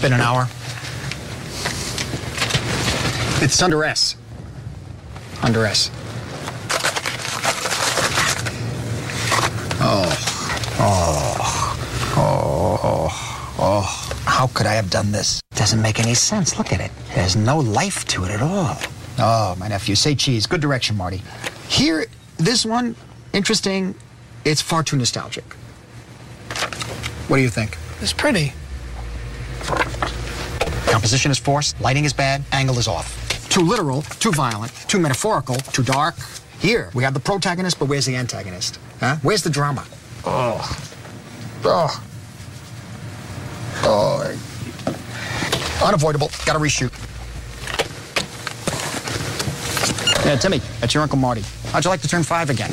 been an hour. It's under S. Under S. Oh. Oh. Oh. Oh. How could I have done this? Doesn't make any sense. Look at it. There's no life to it at all. Oh, my nephew. Say cheese. Good direction, Marty. Here, this one, interesting. It's far too nostalgic. What do you think? It's pretty. Composition is forced, lighting is bad, angle is off. Too literal, too violent, too metaphorical, too dark. Here, we have the protagonist, but where's the antagonist? Huh? Where's the drama? Oh. Oh. Oh. Unavoidable. Gotta reshoot. Yeah, Timmy, that's your Uncle Marty. How'd you like to turn five again?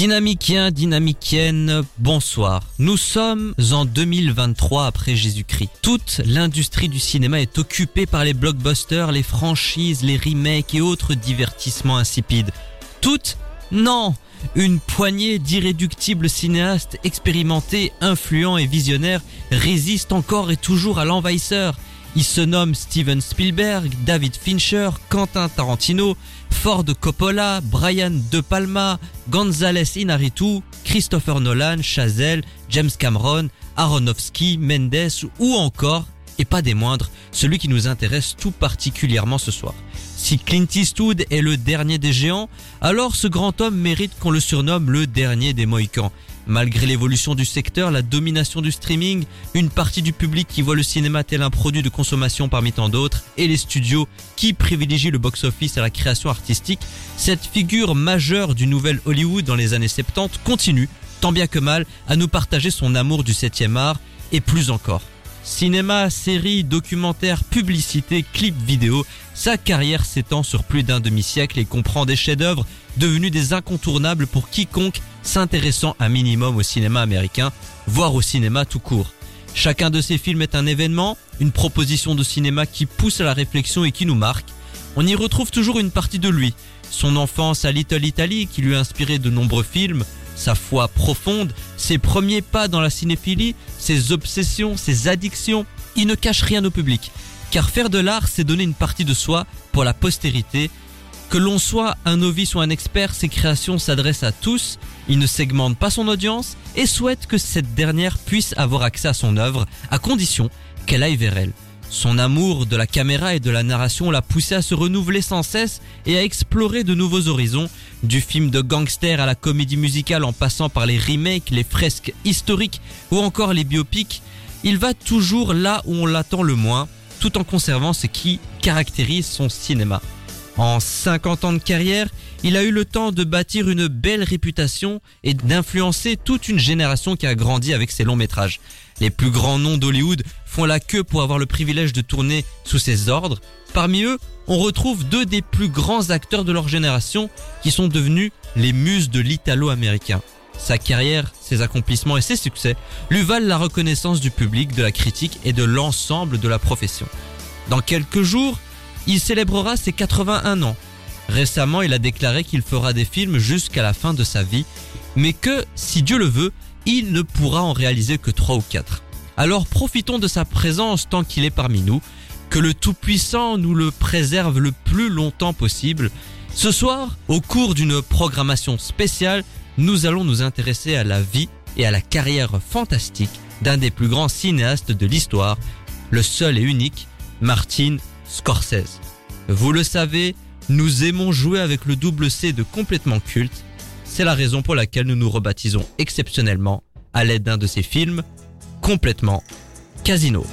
Dynamiciens, dynamiciennes, bonsoir. Nous sommes en 2023 après Jésus-Christ. Toute l'industrie du cinéma est occupée par les blockbusters, les franchises, les remakes et autres divertissements insipides. Toutes? Non Une poignée d'irréductibles cinéastes expérimentés, influents et visionnaires résistent encore et toujours à l'envahisseur. Ils se nomment Steven Spielberg, David Fincher, Quentin Tarantino, Ford Coppola, Brian De Palma, González Inarritu, Christopher Nolan, Chazelle, James Cameron, Aronofsky, Mendes ou encore, et pas des moindres, celui qui nous intéresse tout particulièrement ce soir. Si Clint Eastwood est le dernier des géants, alors ce grand homme mérite qu'on le surnomme le dernier des Mohicans. Malgré l'évolution du secteur, la domination du streaming, une partie du public qui voit le cinéma tel un produit de consommation parmi tant d'autres, et les studios qui privilégient le box-office à la création artistique, cette figure majeure du nouvel Hollywood dans les années 70 continue, tant bien que mal, à nous partager son amour du 7e art, et plus encore. Cinéma, séries, documentaires, publicités, clips vidéo, sa carrière s'étend sur plus d'un demi-siècle et comprend des chefs-d'œuvre devenus des incontournables pour quiconque s'intéressant un minimum au cinéma américain, voire au cinéma tout court. Chacun de ces films est un événement, une proposition de cinéma qui pousse à la réflexion et qui nous marque. On y retrouve toujours une partie de lui, son enfance à Little Italy qui lui a inspiré de nombreux films, sa foi profonde, ses premiers pas dans la cinéphilie, ses obsessions, ses addictions. Il ne cache rien au public, car faire de l'art, c'est donner une partie de soi pour la postérité. Que l'on soit un novice ou un expert, ses créations s'adressent à tous, il ne segmente pas son audience et souhaite que cette dernière puisse avoir accès à son œuvre, à condition qu'elle aille vers elle. Son amour de la caméra et de la narration l'a poussé à se renouveler sans cesse et à explorer de nouveaux horizons, du film de gangster à la comédie musicale en passant par les remakes, les fresques historiques ou encore les biopics. Il va toujours là où on l'attend le moins, tout en conservant ce qui caractérise son cinéma. En 50 ans de carrière, il a eu le temps de bâtir une belle réputation et d'influencer toute une génération qui a grandi avec ses longs métrages. Les plus grands noms d'Hollywood font la queue pour avoir le privilège de tourner sous ses ordres. Parmi eux, on retrouve deux des plus grands acteurs de leur génération qui sont devenus les muses de l'italo-américain. Sa carrière, ses accomplissements et ses succès lui valent la reconnaissance du public, de la critique et de l'ensemble de la profession. Dans quelques jours, il célébrera ses 81 ans. Récemment, il a déclaré qu'il fera des films jusqu'à la fin de sa vie, mais que, si Dieu le veut, il ne pourra en réaliser que 3 ou 4. Alors profitons de sa présence tant qu'il est parmi nous, que le Tout-Puissant nous le préserve le plus longtemps possible. Ce soir, au cours d'une programmation spéciale, nous allons nous intéresser à la vie et à la carrière fantastique d'un des plus grands cinéastes de l'histoire, le seul et unique Martin Scorsese. Vous le savez, nous aimons jouer avec le double C de complètement culte. C'est la raison pour laquelle nous nous rebaptisons exceptionnellement à l'aide d'un de ces films, complètement Casino.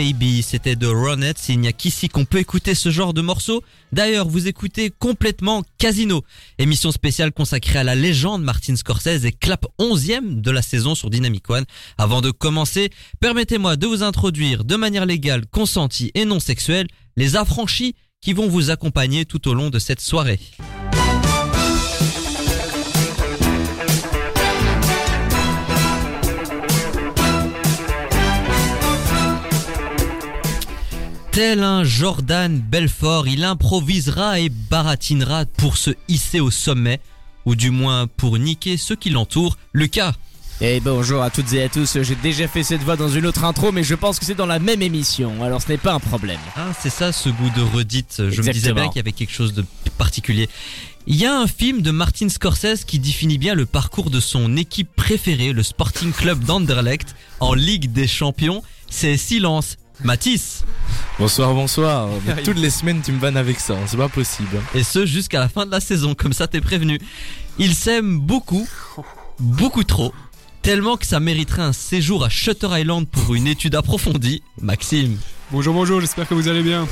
Baby, c'était de Ronettes. Il n'y a qu'ici qu'on peut écouter ce genre de morceau. D'ailleurs, vous écoutez complètement Casino, émission spéciale consacrée à la légende Martin Scorsese et clap 11e de la saison sur Dynamic One. Avant de commencer, permettez-moi de vous introduire de manière légale, consentie et non sexuelle les affranchis qui vont vous accompagner tout au long de cette soirée. Tel un Jordan Belfort, il improvisera et baratinera pour se hisser au sommet, ou du moins pour niquer ceux qui l'entourent. Lucas, Et bonjour à toutes et à tous, j'ai déjà fait cette voix dans une autre intro, mais je pense que c'est dans la même émission, alors ce n'est pas un problème. ah, c'est ça ce goût de redite. Je me disais bien qu'il y avait quelque chose de particulier. Il y a un film de Martin Scorsese qui définit bien le parcours de son équipe préférée, le Sporting Club d'Anderlecht, en Ligue des Champions. C'est Silence. Matisse. Bonsoir, bonsoir. Mais toutes les semaines, tu me vannes avec ça, hein, c'est pas possible. Et ce jusqu'à la fin de la saison, comme ça t'es prévenu. Il s'aime beaucoup, beaucoup trop, tellement que ça mériterait un séjour à Shutter Island pour une étude approfondie. Maxime. Bonjour, bonjour, j'espère que vous allez bien.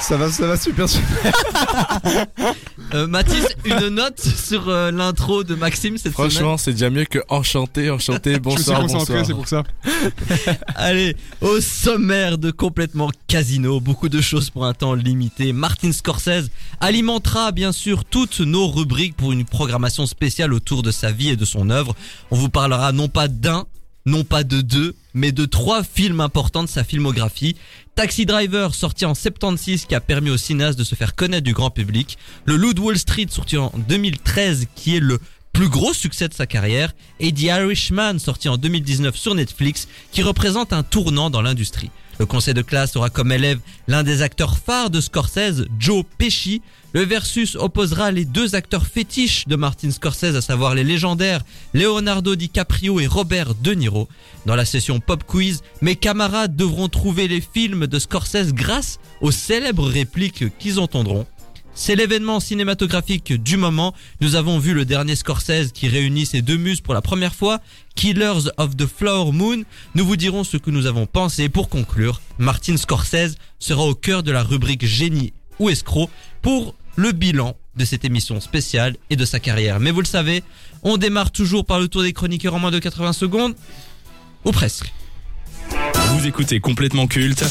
Ça va, ça va super, super. Euh, Mathis, une note sur euh, l'intro de Maxime cette semaine Franchement, c'est déjà mieux que enchanté, enchanté, bonsoir, je me suis concentré, c'est bonsoir. pour ça. Allez, au sommaire de complètement casino, beaucoup de choses pour un temps limité. Martin Scorsese alimentera bien sûr toutes nos rubriques pour une programmation spéciale autour de sa vie et de son œuvre. On vous parlera non pas d'un, non pas de deux, mais de trois films importants de sa filmographie. Taxi Driver, sorti en 76, qui a permis au cinéaste de se faire connaître du grand public. Le Loup Wall Street, sorti en 2013, qui est le plus gros succès de sa carrière. Et The Irishman, sorti en 2019 sur Netflix, qui représente un tournant dans l'industrie. Le conseil de classe aura comme élève l'un des acteurs phares de Scorsese, Joe Pesci. Le versus opposera les deux acteurs fétiches de Martin Scorsese, à savoir les légendaires Leonardo DiCaprio et Robert De Niro. Dans la session pop quiz, mes camarades devront trouver les films de Scorsese grâce aux célèbres répliques qu'ils entendront. C'est l'événement cinématographique du moment. Nous avons vu le dernier Scorsese qui réunit ces deux muses pour la première fois, Killers of the Flower Moon. Nous vous dirons ce que nous avons pensé. Pour conclure, Martin Scorsese sera au cœur de la rubrique génie ou escroc pour le bilan de cette émission spéciale et de sa carrière. Mais vous le savez, on démarre toujours par le tour des chroniqueurs en moins de 80 secondes. Ou presque. Vous écoutez complètement culte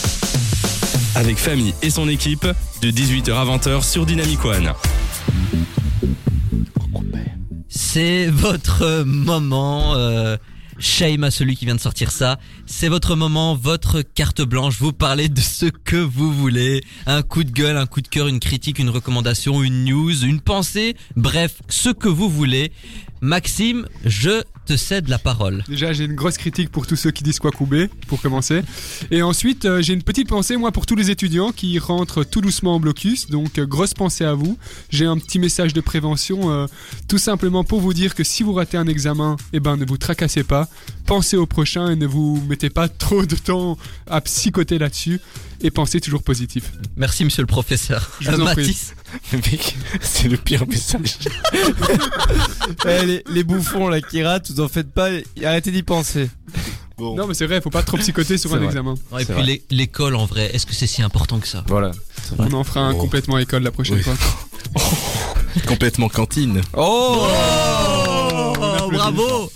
avec Famille et son équipe de 18h à 20h sur Dynamic One. C'est votre moment. Euh, shame à celui qui vient de sortir ça. C'est votre moment, votre carte blanche. Vous parlez de ce que vous voulez. Un coup de gueule, un coup de cœur, une critique, une recommandation, une news, une pensée. Bref, ce que vous voulez. Maxime, je te cède la parole. Déjà, j'ai une grosse critique pour tous ceux qui disent quoi couper, pour commencer. Et ensuite, euh, j'ai une petite pensée, moi, pour tous les étudiants qui rentrent tout doucement en blocus. Donc, euh, grosse pensée à vous. J'ai un petit message de prévention, euh, tout simplement pour vous dire que si vous ratez un examen, eh ben, ne vous tracassez pas. Pensez au prochain et ne vous mettez pas trop de temps à psychoter là-dessus. Et pensez toujours positif. Merci, monsieur le professeur. Je vous en. Mathis. Mec, c'est le pire message. Eh, les, les bouffons là qui ratent, vous en faites pas, arrêtez d'y penser. Bon, Non, mais c'est vrai, faut pas trop psychoter sur un vrai. examen. Et puis l'école, en vrai, est-ce que c'est si important que ça? Voilà. On en fera un Oh. complètement école la prochaine Oui. fois. Complètement cantine. Oh, Oh, bravo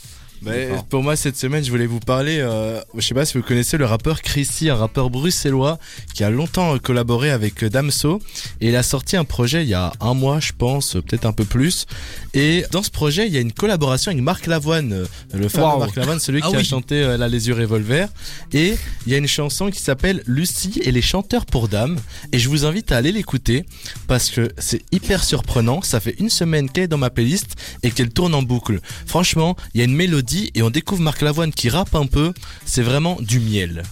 Pour moi, cette semaine, je voulais vous parler. Euh, je sais pas si vous connaissez le rappeur Chrissy, un rappeur bruxellois qui a longtemps collaboré avec Damso. Et il a sorti un projet il y a un mois, je pense, peut-être un peu plus. Et dans ce projet, il y a une collaboration avec Marc Lavoine, euh, le fameux Wow. Marc Lavoine, celui Ah qui a chanté euh, La Les yeux revolver. Et il y a une chanson qui s'appelle Lucie et les chanteurs pour dames. Et je vous invite à aller l'écouter parce que c'est hyper surprenant. Ça fait une semaine qu'elle est dans ma playlist et qu'elle tourne en boucle. Franchement, il y a une mélodie et on découvre Marc Lavoine qui rappe un peu. C'est vraiment du miel.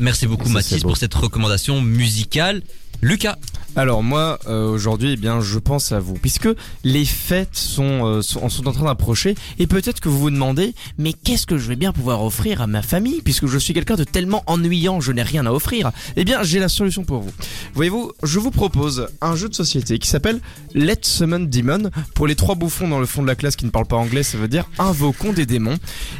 Merci beaucoup Mathis pour cette recommandation musicale. Lucas, Alors moi euh, aujourd'hui eh bien je pense à vous puisque les fêtes sont, euh, sont en train d'approcher et peut-être que vous vous demandez mais qu'est-ce que je vais bien pouvoir offrir à ma famille puisque je suis quelqu'un de tellement ennuyant je n'ai rien à offrir Eh bien j'ai la solution pour vous. Voyez-vous je vous propose un jeu de société qui s'appelle Let's Summon Demon pour les trois bouffons dans le fond de la classe qui ne parlent pas anglais ça veut dire invoquons des démons.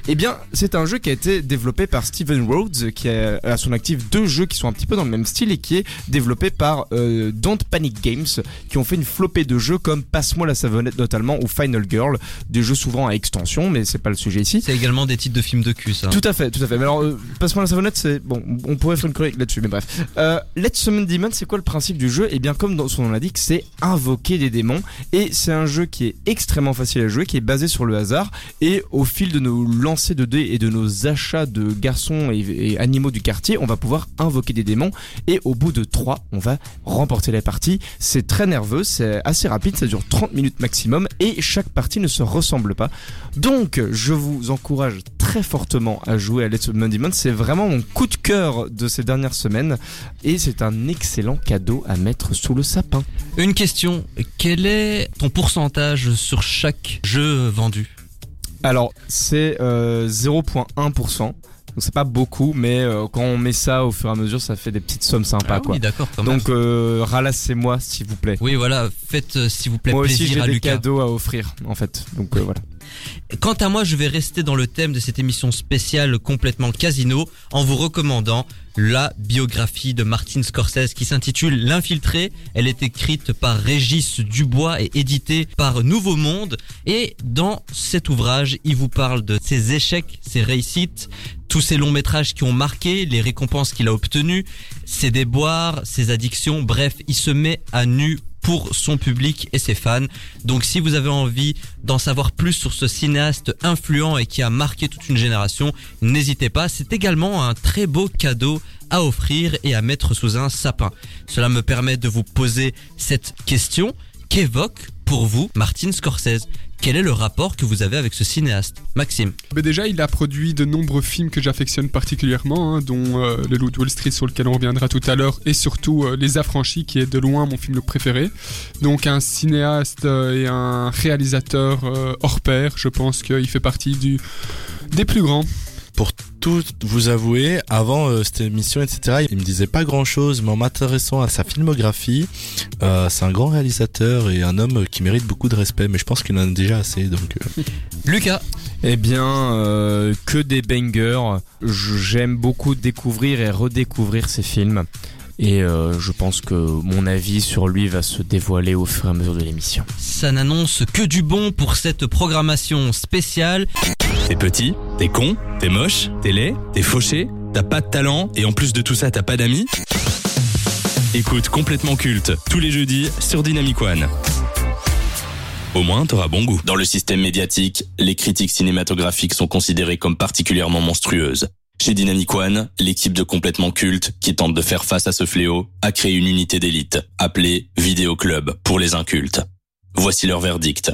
Eh bien c'est un jeu qui a été développé par Steven Rhodes qui a à son actif deux jeux qui sont un petit peu dans le même style et qui est développé par euh, Don't Panic Games qui ont fait une flopée de jeux comme Passe-moi la savonnette notamment ou Final Girl, des jeux souvent à extension mais c'est pas le sujet ici. c'est également des titres de films de cul, ça. Tout à fait, tout à fait. Mais alors, euh, passe-moi la savonnette, c'est bon. On pourrait faire une chronique là-dessus, mais bref. Euh, Let's Summon Demon, c'est quoi le principe du jeu? Eh bien, comme dans son nom l'indique, c'est invoquer des démons. Et c'est un jeu qui est extrêmement facile à jouer, qui est basé sur le hasard. Et au fil de nos lancers de dés et de nos achats de garçons et, et animaux du quartier, on va pouvoir invoquer des démons. Et au bout de 3, on va remporter la partie. C'est très nerveux, c'est assez rapide, ça dure 30 minutes maximum. Et chaque partie ne se ressemble pas. Donc, je vous encourage très fortement à jouer à Let's Demon. C'est vraiment mon coup de cœur de ces dernières semaines. Et c'est un excellent cadeau à mettre sous le sapin. Une question, quel est ton pourcentage sur chaque jeu vendu? Alors, c'est euh, 0,1%. Donc c'est pas beaucoup, mais euh, quand on met ça au fur et à mesure, ça fait des petites sommes sympas, Ah quoi. oui, d'accord, quand même. Donc euh, ralassez-moi, s'il vous plaît. Oui, voilà, faites euh, s'il vous plaît Moi aussi, j'ai à des Lucas. cadeaux à offrir, en fait. Donc euh, voilà. Quant à moi, je vais rester dans le thème de cette émission spéciale complètement casino en vous recommandant la biographie de Martin Scorsese qui s'intitule L'infiltré. Elle est écrite par Régis Dubois et éditée par Nouveau Monde. Et dans cet ouvrage, il vous parle de ses échecs, ses réussites, tous ces longs métrages qui ont marqué, les récompenses qu'il a obtenues, ses déboires, ses addictions, bref, il se met à nu pour son public et ses fans. Donc si vous avez envie d'en savoir plus sur ce cinéaste influent et qui a marqué toute une génération, n'hésitez pas, c'est également un très beau cadeau à offrir et à mettre sous un sapin. Cela me permet de vous poser cette question. Qu'évoque pour vous Martin Scorsese Quel est le rapport que vous avez avec ce cinéaste? Maxime Mais déjà, il a produit de nombreux films que j'affectionne particulièrement, hein, dont euh, Le Loup de Wall Street sur lequel on reviendra tout à l'heure, et surtout euh, Les Affranchis, qui est de loin mon film préféré. Donc un cinéaste euh, et un réalisateur hors pair, je pense qu'il fait partie du des plus grands. Pour tout vous avouer, avant euh, cette émission, etc., il me disait pas grand chose, mais en m'intéressant à sa filmographie, euh, c'est un grand réalisateur et un homme qui mérite beaucoup de respect, mais je pense qu'il en a déjà assez, donc... euh, Lucas Eh bien, euh, que des bangers. J'aime beaucoup découvrir et redécouvrir ces films. Et euh, je pense que mon avis sur lui va se dévoiler au fur et à mesure de l'émission. Ça n'annonce que du bon pour cette programmation spéciale. T'es petit, t'es con, t'es moche, t'es laid, t'es fauché, t'as pas de talent et en plus de tout ça t'as pas d'amis Écoute complètement culte tous les jeudis sur Dynamic One. Au moins t'auras bon goût. Dans le système médiatique, les critiques cinématographiques sont considérées comme particulièrement monstrueuses. Chez Dynamic One, l'équipe de complètement culte qui tente de faire face à ce fléau a créé une unité d'élite appelée Vidéo Club pour les incultes. Voici leur verdict.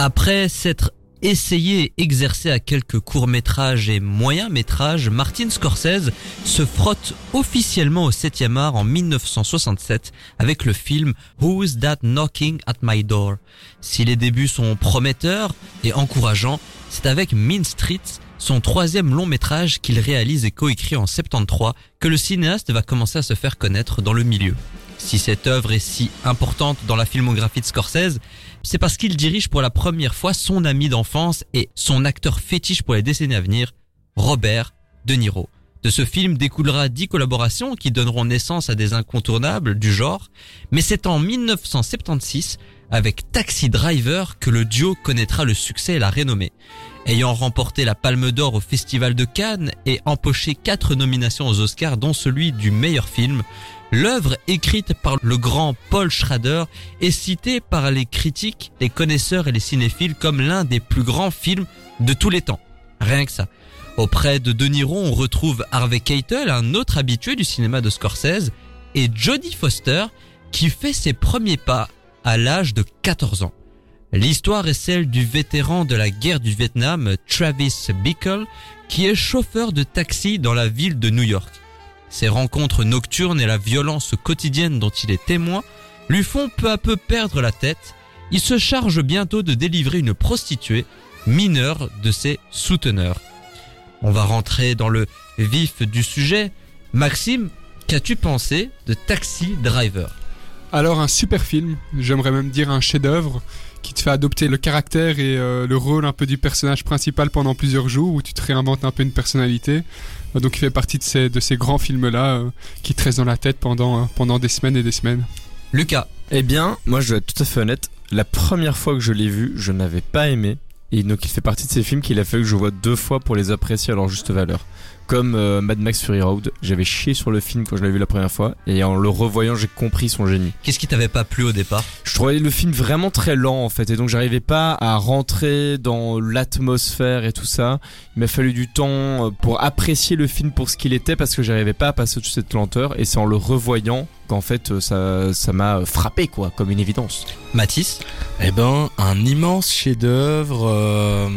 Après s'être essayé et exercé à quelques courts-métrages et moyens-métrages, Martin Scorsese se frotte officiellement au 7e art en 1967 avec le film Who's That Knocking at My Door. Si les débuts sont prometteurs et encourageants, c'est avec Mean Streets, son troisième long métrage qu'il réalise et coécrit en 73, que le cinéaste va commencer à se faire connaître dans le milieu. Si cette œuvre est si importante dans la filmographie de Scorsese, c'est parce qu'il dirige pour la première fois son ami d'enfance et son acteur fétiche pour les décennies à venir, Robert De Niro. De ce film découlera dix collaborations qui donneront naissance à des incontournables du genre, mais c'est en 1976, avec Taxi Driver, que le duo connaîtra le succès et la renommée. Ayant remporté la Palme d'Or au Festival de Cannes et empoché quatre nominations aux Oscars, dont celui du meilleur film, L'œuvre écrite par le grand Paul Schrader est citée par les critiques, les connaisseurs et les cinéphiles comme l'un des plus grands films de tous les temps. Rien que ça. Auprès de De Niro, on retrouve Harvey Keitel, un autre habitué du cinéma de Scorsese, et Jodie Foster, qui fait ses premiers pas à l'âge de 14 ans. L'histoire est celle du vétéran de la guerre du Vietnam, Travis Bickle, qui est chauffeur de taxi dans la ville de New York. Ses rencontres nocturnes et la violence quotidienne dont il est témoin lui font peu à peu perdre la tête. Il se charge bientôt de délivrer une prostituée mineure de ses souteneurs. On va rentrer dans le vif du sujet. Maxime, qu'as-tu pensé de Taxi Driver? Alors un super film, j'aimerais même dire un chef-d'œuvre qui te fait adopter le caractère et euh, le rôle un peu du personnage principal pendant plusieurs jours où tu te réinventes un peu une personnalité. Euh, donc il fait partie de ces, de ces grands films-là euh, qui te restent dans la tête pendant, euh, pendant des semaines et des semaines. Lucas, Eh bien, moi je dois être tout à fait honnête. La première fois que je l'ai vu, je n'avais pas aimé. Et donc il fait partie de ces films qu'il a fallu que je vois deux fois pour les apprécier à leur juste valeur. Comme euh, Mad Max Fury Road, j'avais chié sur le film quand je l'avais vu la première fois. Et en le revoyant, j'ai compris son génie. qu'est-ce qui t'avait pas plu au départ? Je trouvais le film vraiment très lent en fait et donc j'arrivais pas à rentrer dans l'atmosphère et tout ça. Il m'a fallu du temps euh, pour apprécier le film pour ce qu'il était parce que j'arrivais pas à passer toute cette lenteur et c'est en le revoyant qu'en fait euh, ça ça m'a frappé quoi comme une évidence. Mathis? Eh ben, un immense chef-d'œuvre. euh,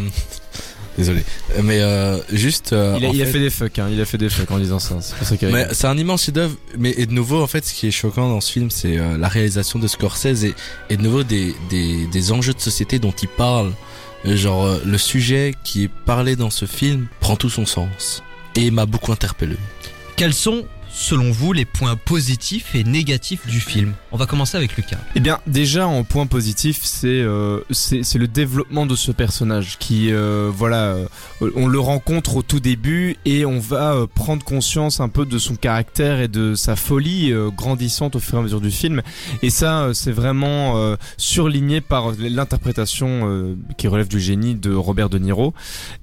Désolé, mais euh, juste. euh, il a, fait des fucks hein, il a fait des fucks en disant ça, c'est pour ça qu'il Mais c'est un immense chef-d'œuvre. Mais et de nouveau, en fait, ce qui est choquant dans ce film, c'est euh, la réalisation de Scorsese et, et de nouveau des, des, des enjeux de société dont il parle. Euh, Genre euh, le sujet qui est parlé dans ce film prend tout son sens et m'a beaucoup interpellé. Quels sont, selon vous, les points positifs et négatifs du film? On va commencer avec Lucas. Eh bien, déjà en point positif, c'est euh, c'est le développement de ce personnage qui, euh, voilà, euh, on le rencontre au tout début et on va euh, prendre conscience un peu de son caractère et de sa folie euh, grandissante au fur et à mesure du film. Et ça, c'est vraiment surligné par l'interprétation qui relève du génie de Robert De Niro.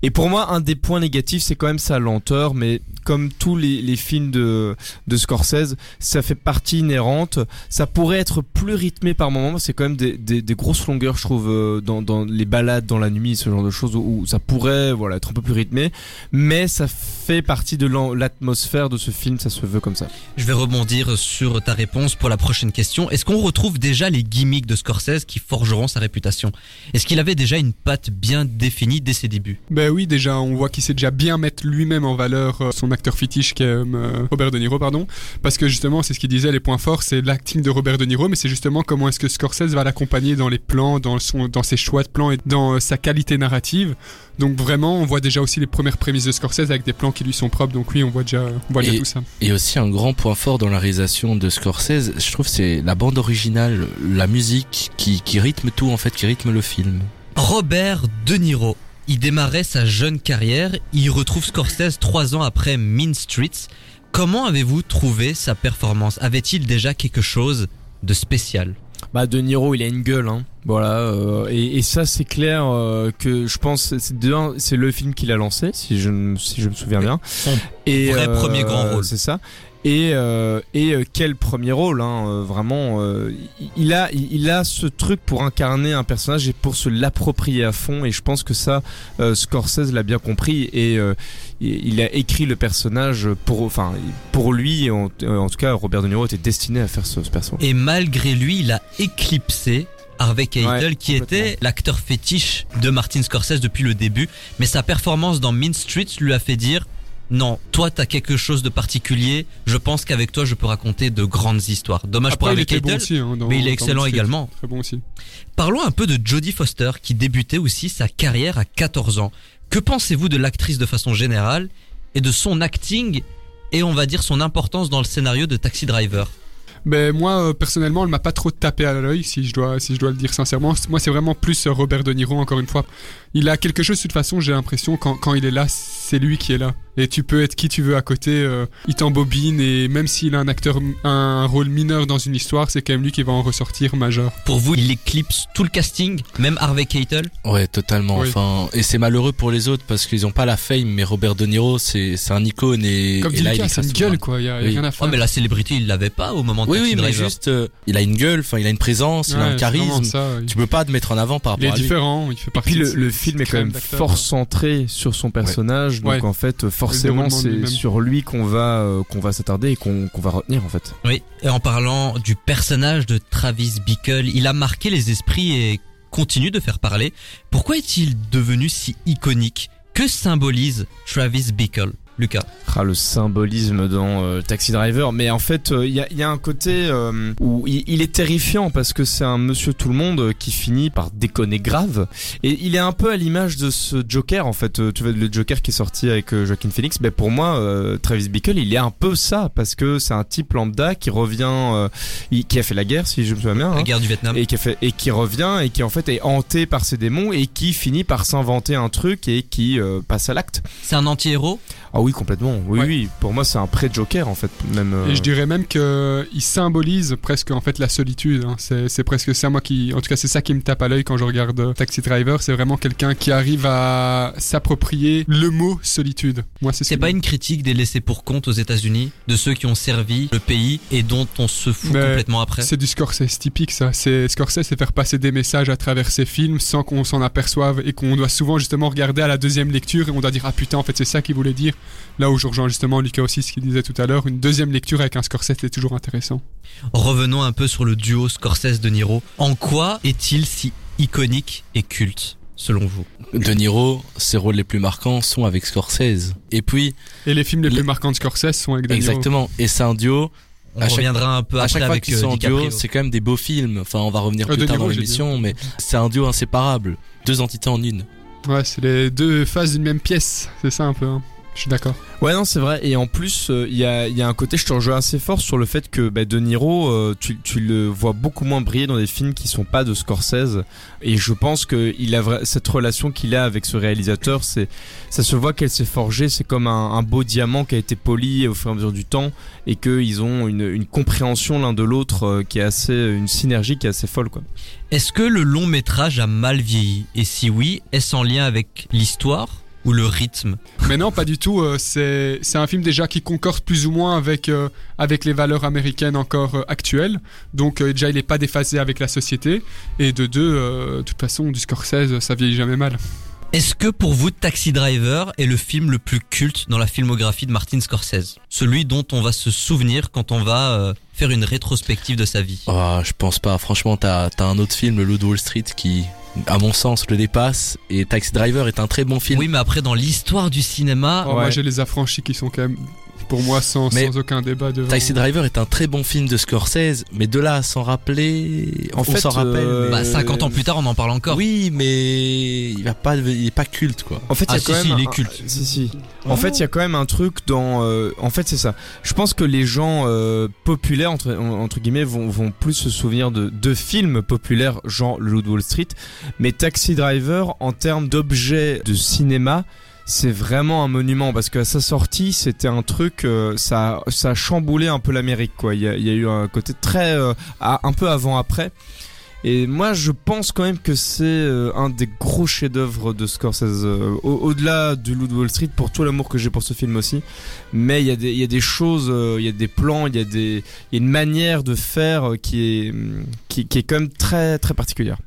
Et pour moi, un des points négatifs, c'est quand même sa lenteur, mais comme tous les, les films de, de Scorsese, ça fait partie inhérente. Ça pourrait être plus rythmé par moments. C'est quand même des, des, des grosses longueurs, je trouve, euh, dans, dans les balades dans la nuit, ce genre de choses où, où ça pourrait, voilà, être un peu plus rythmé. Mais ça fait partie de l'atmosphère de ce film. Ça se veut comme ça. Je vais rebondir sur ta réponse pour la prochaine question. Est-ce qu'on retrouve déjà les gimmicks de Scorsese qui forgeront sa réputation? Est-ce qu'il avait déjà une patte bien définie dès ses débuts? Ben oui, déjà, on voit qu'il sait déjà bien mettre lui-même en valeur euh, son acteur fétiche qui est euh, Robert De Niro, pardon. Parce que justement, c'est ce qu'il disait, les points forts, c'est l'acting de Robert De Niro, mais c'est justement comment est-ce que Scorsese va l'accompagner dans les plans, dans, son, dans ses choix de plans et dans euh, sa qualité narrative. Donc vraiment, on voit déjà aussi les premières prémices de Scorsese avec des plans qui lui sont propres. Donc oui, on voit déjà, on voit déjà Et- tout ça. Et aussi un grand point fort dans la réalisation de Scorsese, je trouve, c'est la bande originale, la musique qui, qui rythme tout en fait, qui rythme le film. Robert De Niro. Il démarrait sa jeune carrière, il retrouve Scorsese trois ans après Mean Streets. Comment avez-vous trouvé sa performance? Avait-il déjà quelque chose de spécial? Bah, De Niro, il a une gueule, hein. Voilà. euh, et, et ça, c'est clair euh, que je pense, c'est le film qu'il a lancé, si je me- si je me souviens bien. Son Et vrai euh, premier grand rôle. C'est ça. Et euh, et euh, quel premier rôle, hein, euh, vraiment. euh, il- a il a ce truc pour incarner un personnage et pour se l'approprier à fond. Et je pense que ça, euh, Scorsese l'a bien compris et euh, il a écrit le personnage pour enfin pour lui. En, en tout cas, Robert De Niro était destiné à faire ce, ce personnage. Et malgré lui, il a éclipsé Harvey Keitel, Ouais, qui était l'acteur fétiche de Martin Scorsese depuis le début. Mais sa performance dans Mean Streets lui a fait dire non, toi t'as quelque chose de particulier. Je pense qu'avec toi je peux raconter de grandes histoires. Dommage pour Après, Harvey bon aussi. hein, dans- mais il est excellent également. Très bon aussi. Parlons un peu de Jodie Foster qui débutait aussi sa carrière à 14 ans. Que pensez-vous de l'actrice de façon générale et de son acting et on va dire son importance dans le scénario de Taxi Driver? Ben moi euh, personnellement, elle m'a pas trop tapé à l'œil si je dois si je dois le dire sincèrement. Moi c'est vraiment plus euh, Robert De Niro encore une fois. Il a quelque chose de toute façon, j'ai l'impression quand quand il est là, c'est lui qui est là. Et tu peux être qui tu veux à côté, euh, il t'embobine et même s'il a un acteur un rôle mineur dans une histoire, c'est quand même lui qui va en ressortir majeur. Pour vous, il éclipse tout le casting, même Harvey Keitel Ouais, totalement. Oui. Enfin, et c'est malheureux pour les autres parce qu'ils ont pas la fame, mais Robert De Niro, c'est c'est un icône et, Comme et là, il c'est une gueule quoi, il y a, y a Oui. rien à Oh faire. mais la célébrité il l'avait pas au moment de Oui, Taxi oui, mais Driver. juste, euh, il a une gueule, enfin, il a une présence, il a un charisme. ça, oui. Tu peux pas te mettre en avant par Il est rapport à lui. différent, il fait Et partie puis de le, le film est quand même fort centré sur son personnage, donc Ouais. en fait euh, forcément c'est sur lui qu'on va euh, qu'on va s'attarder et qu'on qu'on va retenir en fait. Oui, et en parlant du personnage de Travis Bickle, il a marqué les esprits et continue de faire parler. Pourquoi est-il devenu si iconique? Que symbolise Travis Bickle? Lucas. Ah, le symbolisme dans euh, Taxi Driver, mais en fait, il y, a, y, a, un côté euh, où il, il, est terrifiant parce que c'est un monsieur tout le monde euh, qui finit par déconner grave, et il est un peu à l'image de ce Joker en fait. tu vois le Joker qui est sorti avec Joaquin Phoenix, ben pour moi, Travis Bickle, il est un peu ça parce que c'est un type lambda qui revient, il, qui a fait la guerre si je me souviens bien, la hein, guerre du Vietnam, et qui a fait et qui revient et qui en fait est hanté par ses démons et qui finit par s'inventer un truc et qui passe à l'acte. C'est un anti-héros? Ah oui, complètement. Oui, ouais. oui. Pour moi, c'est un pré-Joker en fait. Même. Euh... Et je dirais même que il symbolise presque en fait la solitude. Hein. C'est presque ça moi qui, en tout cas, c'est ça qui me tape à l'œil quand je regarde Taxi Driver. C'est vraiment quelqu'un qui arrive à s'approprier le mot solitude. Moi, c'est. C'est pas une critique des laissés pour compte aux États-Unis, de ceux qui ont servi le pays et dont on se fout Mais complètement après? C'est du Scorsese typique, ça. C'est Scorsese, c'est faire passer des messages à travers ses films sans qu'on s'en aperçoive et qu'on doit souvent justement regarder à la deuxième lecture et on doit dire ah putain en fait c'est ça qu'il voulait dire. Là où je rejoins justement Lucas aussi ce qu'il disait tout à l'heure, une deuxième lecture avec un Scorsese est toujours intéressant. Revenons un peu sur le duo Scorsese-De Niro. En quoi est-il si iconique et culte selon vous? De Niro, ses rôles les plus marquants sont avec Scorsese. Et puis... Et les films les, les... plus marquants de Scorsese sont avec De Niro. Exactement. Et c'est un duo on à reviendra un peu à après chaque fois avec qu'ils sont euh, en duo, c'est quand même des beaux films. Enfin, on va revenir Euh, plus tard Niro, dans l'émission, mais c'est un duo inséparable. Deux entités en une. Ouais, c'est les deux faces d'une même pièce. C'est ça un peu. Hein. Je suis d'accord. Ouais, non, c'est vrai. Et en plus, il euh, y, a, y, a, un côté, je te rejoins assez fort sur le fait que bah, De Niro, euh, tu, tu, le vois beaucoup moins briller dans des films qui sont pas de Scorsese. Et je pense que il a cette relation qu'il a avec ce réalisateur, c'est, ça se voit qu'elle s'est forgée. C'est comme un, un, beau diamant qui a été poli au fur et à mesure du temps, et qu'ils ont une, une compréhension l'un de l'autre euh, qui est assez, une synergie qui est assez folle, quoi. Est-ce que le long métrage a mal vieilli? Et si oui, est-ce en lien avec l'histoire? Ou le rythme Mais non, pas du tout. Euh, c'est c'est un film déjà qui concorde plus ou moins avec euh, avec les valeurs américaines encore euh, actuelles. Donc euh, déjà, il est pas déphasé avec la société. Et de deux, euh, de toute façon, du Scorsese, ça vieillit jamais mal. Est-ce que pour vous, Taxi Driver est le film le plus culte dans la filmographie de Martin Scorsese? Celui dont on va se souvenir quand on va euh, faire une rétrospective de sa vie? Oh, Je pense pas. Franchement, t'as as un autre film, Le Loup de Wall Street, qui, à mon sens, le dépasse. Et Taxi Driver est un très bon film. Oui, mais après, dans l'histoire du cinéma... Oh, ouais. Moi, j'ai les affranchis qui sont quand même pour moi sans, sans aucun débat devant. Taxi Driver est un très bon film de Scorsese, mais de là à s'en rappeler, en on fait, s'en rappelle. euh, bah, 50 ans plus tard, on en parle encore. Oui, mais il va pas, il est pas culte quoi. En fait, il ah, y a si, quand si, même il est un- culte. Si si. En fait, il y a quand même un truc dans. euh, en fait, c'est ça. Je pense que les gens euh, populaires entre entre guillemets vont vont plus se souvenir de de films populaires, genre Le Loup de Wall Street, mais Taxi Driver en termes d'objet de cinéma. C'est vraiment un monument parce qu'à sa sortie, c'était un truc, euh, ça, ça a chamboulé un peu l'Amérique, quoi. Il y a, il y a eu un côté très, euh, un peu avant-après. Et moi, je pense quand même que c'est euh, un des gros chefs-d'œuvre de Scorsese, euh, au- au-delà du Loup de Wall Street, pour tout l'amour que j'ai pour ce film aussi. Mais il y a des, il y a des choses, euh, il y a des plans, il y a des, y a une manière de faire qui est, hum, qui, qui est quand même très, très particulière.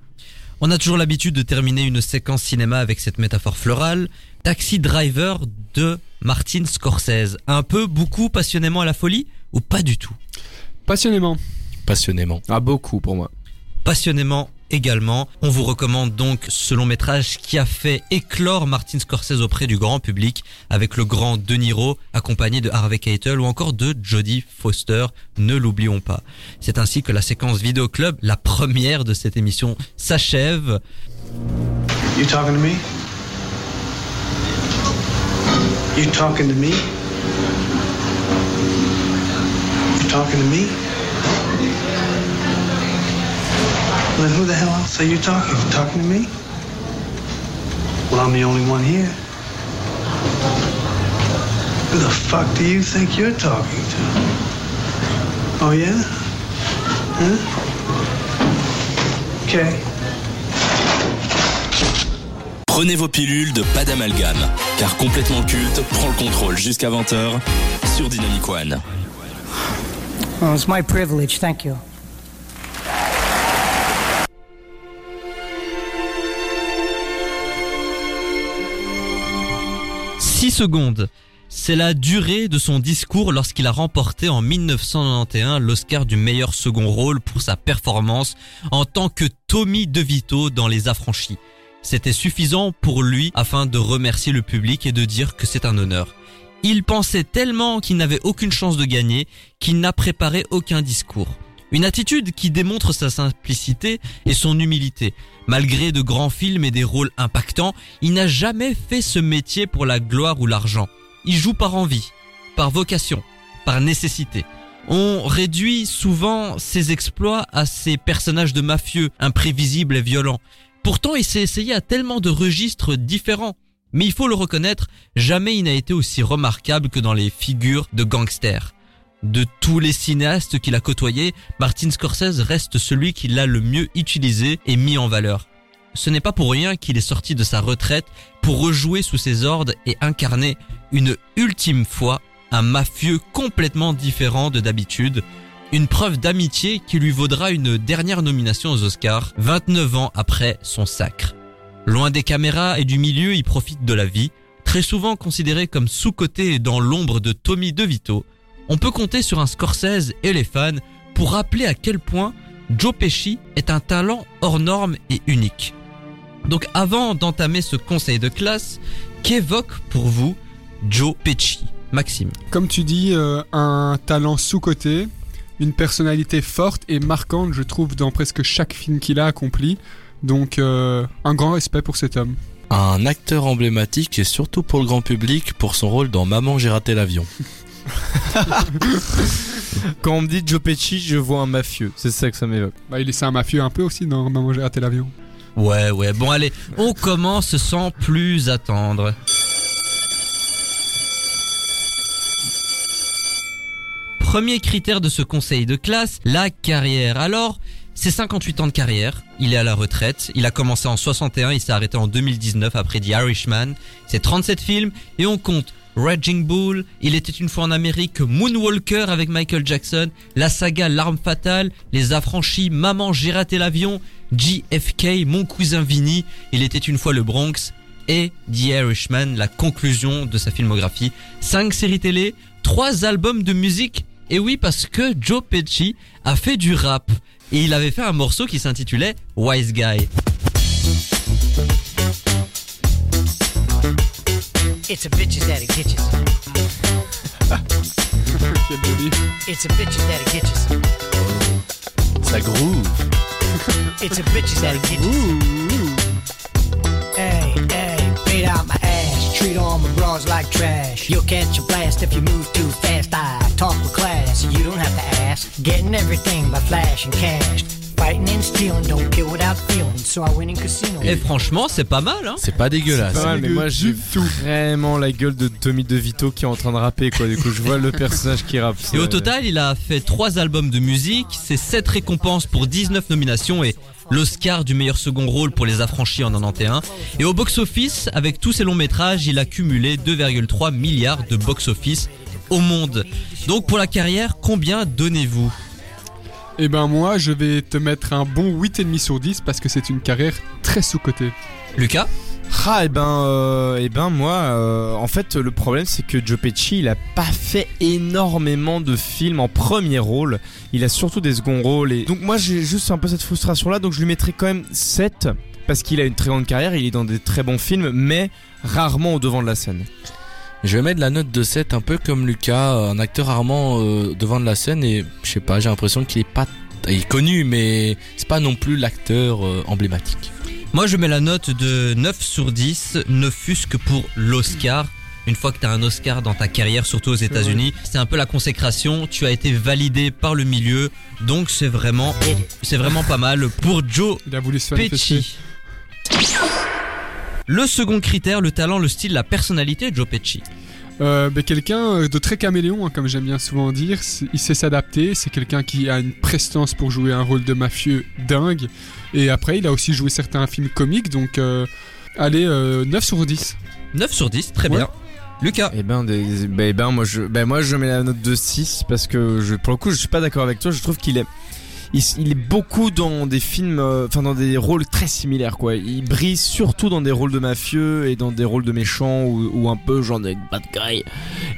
On a toujours l'habitude de terminer une séquence cinéma avec cette métaphore florale. Taxi Driver de Martin Scorsese. Un peu, beaucoup, passionnément à la folie ou pas du tout? Passionnément. Passionnément. Ah, beaucoup pour moi. Passionnément On vous recommande donc ce long métrage qui a fait éclore Martin Scorsese auprès du grand public avec le grand De Niro accompagné de Harvey Keitel ou encore de Jodie Foster. Ne l'oublions pas. C'est ainsi que la séquence vidéo club, la première de cette émission, s'achève. You talking to me? Well, then who the hell else are you talking to? Talking to me? Well, I'm the only one here. Who the fuck do you think you're talking to? Oh, yeah? Huh? Okay. Prenez vos pilules de pas d'amalgame, car complètement culte prend le contrôle jusqu'à 20h sur Dynamic One. Well, it's my privilege. Thank you. Six secondes. c'est la durée de son discours lorsqu'il a remporté en 1991 l'Oscar du meilleur second rôle pour sa performance en tant que Tommy DeVito dans Les Affranchis. C'était suffisant pour lui afin de remercier le public et de dire que c'est un honneur. Il pensait tellement qu'il n'avait aucune chance de gagner qu'il n'a préparé aucun discours. Une attitude qui démontre sa simplicité et son humilité. Malgré de grands films et des rôles impactants, il n'a jamais fait ce métier pour la gloire ou l'argent. Il joue par envie, par vocation, par nécessité. On réduit souvent ses exploits à ces personnages de mafieux, imprévisibles et violents. Pourtant, il s'est essayé à tellement de registres différents. Mais il faut le reconnaître, jamais il n'a été aussi remarquable que dans les figures de gangsters. De tous les cinéastes qu'il a côtoyés, Martin Scorsese reste celui qui l'a le mieux utilisé et mis en valeur. Ce n'est pas pour rien qu'il est sorti de sa retraite pour rejouer sous ses ordres et incarner une ultime fois un mafieux complètement différent de d'habitude, une preuve d'amitié qui lui vaudra une dernière nomination aux Oscars 29 ans après son sacre. Loin des caméras et du milieu, il profite de la vie, très souvent considéré comme sous-coté dans l'ombre de Tommy DeVito. On peut compter sur un Scorsese et les fans pour rappeler à quel point Joe Pesci est un talent hors norme et unique. Donc avant d'entamer ce conseil de classe, qu'évoque pour vous Joe Pesci? Maxime. Comme tu dis, euh, un talent sous-coté, une personnalité forte et marquante, je trouve, dans presque chaque film qu'il a accompli. Donc, euh, un grand respect pour cet homme. Un acteur emblématique et surtout pour le grand public pour son rôle dans Maman j'ai raté l'avion. Quand on me dit Joe Pesci, je vois un mafieux. C'est ça que ça m'évoque. Bah, il est un mafieux un peu aussi dans Maman j'ai raté l'avion. Ouais, ouais, bon allez, on commence sans plus attendre. Premier critère de ce conseil de classe, la carrière. Alors, c'est 58 ans de carrière, il est à la retraite, il a commencé en 61, il s'est arrêté en 2019 après The Irishman, c'est 37 films et on compte Raging Bull, Il était une fois en Amérique, Moonwalker avec Michael Jackson, la saga L'arme fatale, Les affranchis, Maman j'ai raté l'avion, JFK, Mon cousin Vinny, Il était une fois le Bronx et The Irishman, la conclusion de sa filmographie. 5 séries télé, 3 albums de musique et oui parce que Joe Pesci a fait du rap et il avait fait un morceau qui s'intitulait Wise Guy. It's a bitches that'll get you. It's a bitches that'll get you. Ça groove. It's a bitches that'll get you. Hey, hey, beat out my ass. Treat all my bras like trash. You'll catch a blast if you move too fast. I talk with class, you don't have to ask. Getting everything by flashing cash. Et franchement, c'est pas mal hein. C'est pas dégueulasse. Pas mal, mais moi j'ai vraiment la gueule de Tommy DeVito qui est en train de rapper quoi. Du coup, je vois le personnage qui rappe. Et au total, il a fait 3 albums de musique, c'est 7 récompenses pour 19 nominations et l'Oscar du meilleur second rôle pour Les Affranchis en 91. Et au box-office, avec tous ses longs métrages, il a cumulé 2,3 milliards de box-office au monde. Donc pour la carrière, combien donnez-vous? Et ben moi, je vais te mettre un bon 8,5 sur 10 parce que c'est une carrière très sous-cotée. Lucas Ah et ben euh, et ben moi euh, en fait le problème c'est que Joe Pesci il a pas fait énormément de films en premier rôle. Il a surtout des seconds rôles et donc moi j'ai juste un peu cette frustration là donc je lui mettrai quand même 7 parce qu'il a une très grande carrière. Il est dans des très bons films mais rarement au devant de la scène Je vais mettre la note de 7 un peu comme Lucas, un acteur rarement euh, devant de la scène et je sais pas, j'ai l'impression qu'il est pas il est connu mais c'est pas non plus l'acteur euh, emblématique. Moi je mets la note de 9 sur 10, ne fût-ce que pour l'Oscar. Une fois que tu as un Oscar dans ta carrière, surtout aux États-Unis, c'est un peu la consécration. Tu as été validé par le milieu, donc c'est vraiment, c'est vraiment pas mal pour Joe Il a voulu se manifester. Pesci. Le second critère, le talent, le style, la personnalité de Joe Pesci. Euh, ben, quelqu'un de très caméléon, hein, comme j'aime bien souvent dire. Il sait s'adapter. C'est quelqu'un qui a une prestance pour jouer un rôle de mafieux dingue. Et après, il a aussi joué certains films comiques. Donc, euh, allez, euh, 9 sur 10. 9 sur 10, très Ouais. bien. Lucas, et ben des, ben, eh ben, moi je ben moi je mets la note de 6 parce que je pour le coup je suis pas d'accord avec toi je trouve qu'il est il, est beaucoup dans des films, euh, enfin dans des rôles très similaires quoi. Il brille surtout dans des rôles de mafieux et dans des rôles de méchants ou, ou un peu genre des bad guy.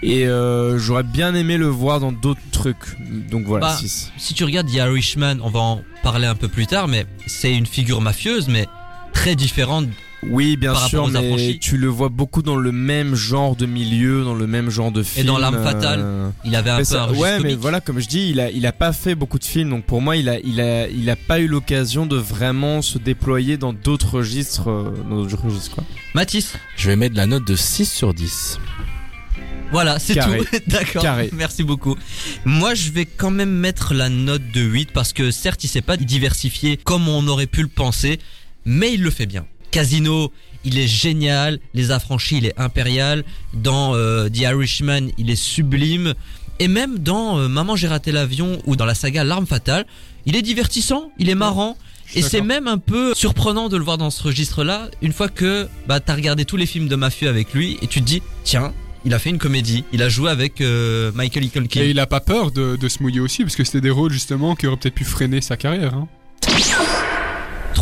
Et euh, j'aurais bien aimé le voir dans d'autres trucs. Donc voilà. Bah, six. Si tu regardes The Irishman, on va en parler un peu plus tard, mais c'est une figure mafieuse, mais très différente. Oui, bien par sûr, mais affranchis. tu le vois beaucoup dans le même genre de milieu, dans le même genre de film. dans L'Arme euh, fatale, Il avait un mais peu ça- un ouais, mais comique. voilà, comme je dis, il a, il a pas fait beaucoup de films, donc pour moi, il a, il a, il a pas eu l'occasion de vraiment se déployer dans d'autres registres, euh, dans d'autres registres, quoi. Mathis, Je vais mettre la note de 6 sur 10. voilà, c'est tout. D'accord. Carré. Merci beaucoup. Moi, je vais quand même mettre la note de 8 parce que certes, il s'est pas diversifié comme on aurait pu le penser, mais il le fait bien. Casino, il est génial. Les affranchis, il est impérial. Dans euh, The Irishman, il est sublime. Et même dans euh, Maman, j'ai raté l'avion ou dans la saga L'arme fatale, il est divertissant, il est marrant. Et c'est même un peu surprenant de le voir dans ce registre-là, une fois que bah, t'as regardé tous les films de mafieux avec lui et tu te dis, tiens, il a fait une comédie, il a joué avec euh, Michael Culkin. Et il a pas peur de, de se mouiller aussi, parce que c'était des rôles justement qui auraient peut-être pu freiner sa carrière. hein.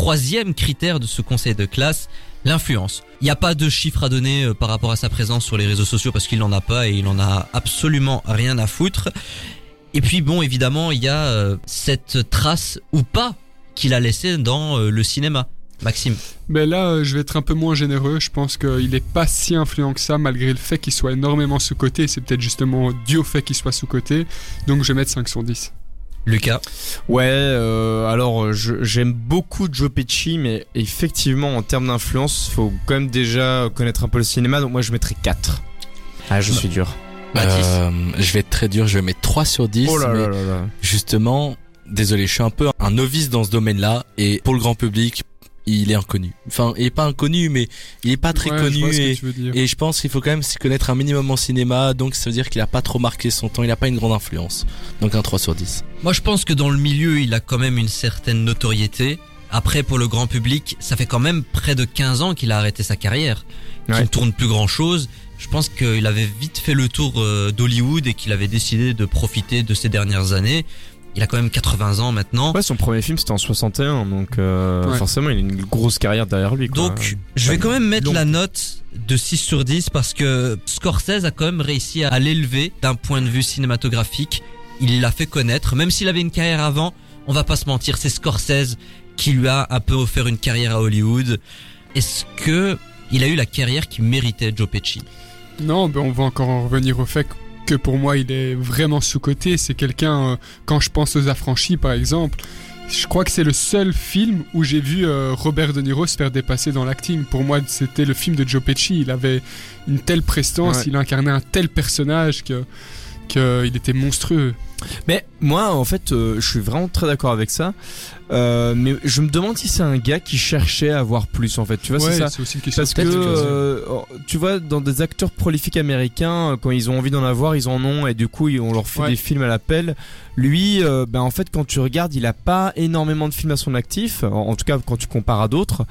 Troisième critère de ce conseil de classe, l'influence. Il n'y a pas de chiffre à donner euh, par rapport à sa présence sur les réseaux sociaux parce qu'il n'en a pas et il en a absolument rien à foutre. Et puis bon, évidemment, il y a euh, cette trace ou pas qu'il a laissée dans euh, le cinéma. Maxime. Mais là, euh, je vais être un peu moins généreux. Je pense qu'il est pas si influent que ça, malgré le fait qu'il soit énormément sous-côté. C'est peut-être justement dû au fait qu'il soit sous-côté. Donc je vais mettre 5 sur 10. Lucas. Ouais, euh, alors euh, j'aime beaucoup Joe Pesci, mais effectivement en termes d'influence, faut quand même déjà connaître un peu le cinéma, donc moi je mettrais 4. Ah, je suis dur. Mathis. Euh, je vais être très dur, je vais mettre 3 sur 10. Oh là mais là là là. Justement, désolé, je suis un peu un novice dans ce domaine-là et pour le grand public, il est inconnu. Enfin, il est pas inconnu, mais il est pas très Ouais, je connu que et, tu veux dire. et je pense qu'il faut quand même s'y connaître un minimum en cinéma, donc ça veut dire qu'il a pas trop marqué son temps, il a pas une grande influence. Donc un 3 sur 10. Moi, je pense que dans le milieu, il a quand même une certaine notoriété. Après, pour le grand public, ça fait quand même près de 15 ans qu'il a arrêté sa carrière, qu'il Ouais. ne tourne plus grand chose. Je pense qu'il avait vite fait le tour euh, d'Hollywood et qu'il avait décidé de profiter de ces dernières années. Il a quand même 80 ans maintenant. Ouais, son premier film c'était en 61, donc euh, Ouais. forcément il a une grosse carrière derrière lui. Quoi. Donc, je vais quand même mettre long. la note de 6 sur 10 parce que Scorsese a quand même réussi à l'élever d'un point de vue cinématographique. Il l'a fait connaître, même s'il avait une carrière avant, on va pas se mentir, c'est Scorsese qui lui a un peu offert une carrière à Hollywood. Est-ce que il a eu la carrière qui méritait Joe Pesci? Non, ben on va encore en revenir au fait que pour moi, il est vraiment sous-côté. C'est quelqu'un, euh, quand je pense aux affranchis par exemple, je crois que c'est le seul film où j'ai vu euh, Robert De Niro se faire dépasser dans l'acting. Pour moi, c'était le film de Joe Pesci. Il avait une telle prestance, Ouais. il incarnait un tel personnage que qu'il était monstrueux. Mais moi, en fait, euh, je suis vraiment très d'accord avec ça. Euh, mais je me demande si c'est un gars qui cherchait à voir plus, en fait. Tu vois, Ouais, c'est ça. aussi une Parce que, euh, tu vois, dans des acteurs prolifiques américains, euh, quand ils ont envie d'en avoir, ils en ont, et du coup, ils- on leur fait Ouais. des films à l'appel. Lui, euh, ben en fait, quand tu regardes, il a pas énormément de films à son actif, en, en tout cas quand tu compares à d'autres.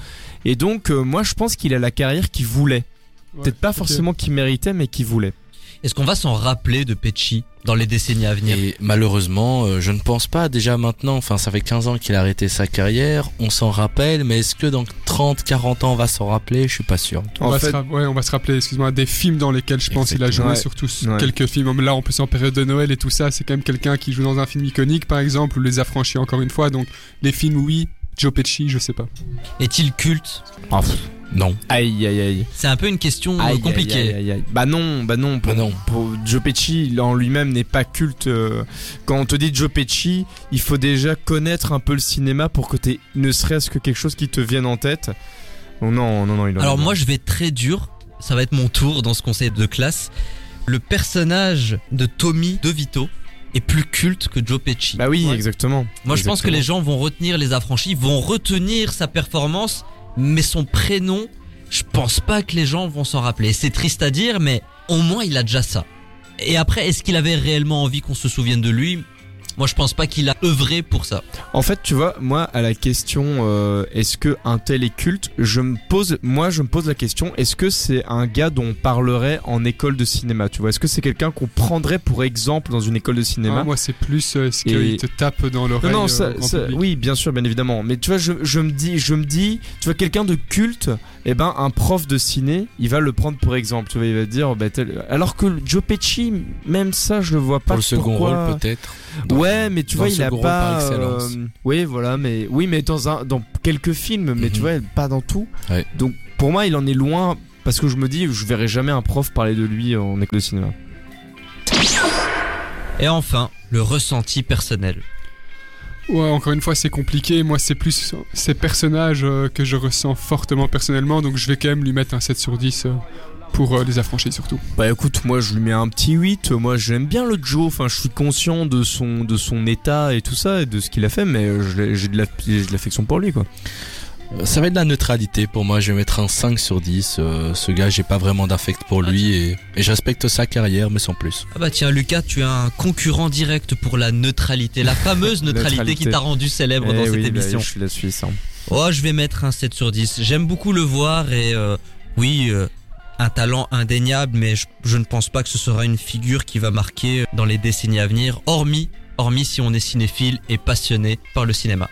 Et donc, euh, moi, je pense qu'il a la carrière qu'il voulait. Ouais, Peut-être pas forcément qu'il méritait, mais qu'il voulait. Est-ce qu'on va s'en rappeler de Pesci dans les décennies à venir? Et malheureusement, euh, je ne pense pas déjà maintenant, enfin ça fait 15 ans qu'il a arrêté sa carrière, on s'en rappelle, mais est-ce que dans 30, 40 ans on va s'en rappeler? Je suis pas sûr. On, En va fait- se ouais, on va se rappeler, excuse-moi, des films dans lesquels je pense qu'il a joué, Ouais. surtout Ouais. quelques films. Là, en plus en période de Noël et tout ça, c'est quand même quelqu'un qui joue dans un film iconique, par exemple, ou Les Affranchis encore une fois. Donc, les films, oui. Joe Pesci, je sais pas. Est-il culte? Non. Aïe, aïe, aïe. C'est un peu une question euh, Aïe, compliquée. aïe, aïe, aïe. Bah non, bah non. Pour, Bah non. pour Joe Pesci, en lui-même n'est pas culte. euh, Quand on te dit Joe Pesci, il faut déjà connaître un peu le cinéma pour que t'aies ne serait-ce que quelque chose qui te vienne en tête. Oh non, non, non, il en Alors moi je vais être très dur, ça va être mon tour dans ce conseil de classe. Le personnage de Tommy DeVito est plus culte que Joe Pesci. Bah oui, Ouais. exactement. Moi je pense que les gens vont retenir les affranchis, vont retenir sa performance, mais son prénom, je pense pas que les gens vont s'en rappeler. C'est triste à dire, mais au moins il a déjà ça. Et après, est-ce qu'il avait réellement envie qu'on se souvienne de lui? Moi, je pense pas qu'il a œuvré pour ça. En fait, tu vois, moi, à la question, euh, est-ce que un tel est culte, je me pose, moi, je me pose la question, est-ce que c'est un gars dont on parlerait en école de cinéma, tu vois? Est-ce que c'est quelqu'un qu'on prendrait pour exemple dans une école de cinéma? Ah, moi, c'est plus euh, ce qu'il te tape dans l'oreille. Non, non, euh, ça, ça- oui, bien sûr, bien évidemment. Mais tu vois, je, je me dis, je me dis, tu vois, quelqu'un de culte, eh ben, un prof de ciné, il va le prendre pour exemple. Tu vois, il va dire, bah, tel- alors que Joe Pesci, même ça, je le vois pas. Pour le second pourquoi- rôle, peut-être. Ouais, mais tu vois, il a pas. excellence. euh, oui, voilà, mais oui, mais dans un, dans quelques films, mais tu Mhm. vois, pas dans tout. Ouais. Donc, pour moi, il en est loin. Parce que je me dis, je verrai jamais un prof parler de lui en école de cinéma. Et enfin, le ressenti personnel. Ouais, encore une fois, c'est compliqué. Moi, c'est plus ces personnages euh, que je ressens fortement personnellement, donc je vais quand même lui mettre un 7 sur 10 euh, pour euh, les affranchis surtout. Bah écoute, moi je lui mets un petit 8. Moi j'aime bien le Joe. Enfin, je suis conscient de son, de son état et tout ça et de ce qu'il a fait, mais euh, j'ai de la- l'affection pour lui quoi. Euh, Ça va être de la neutralité pour moi. Je vais mettre un 5 sur 10. Euh, ce gars, j'ai pas vraiment d'affect pour lui et, et je respecte sa carrière, mais sans plus. Ah bah tiens, Lucas, tu as un concurrent direct pour la neutralité, la fameuse neutralité, Neutralité. qui t'a rendu célèbre Eh dans cette oui, bah, émission. je suis la Suisse. hein. Oh, je vais mettre un 7 sur 10. J'aime beaucoup le voir et euh, oui, euh, un talent indéniable, mais je, ne pense pas que ce sera une figure qui va marquer dans les décennies à venir, hormis, hormis si on est cinéphile et passionné par le cinéma.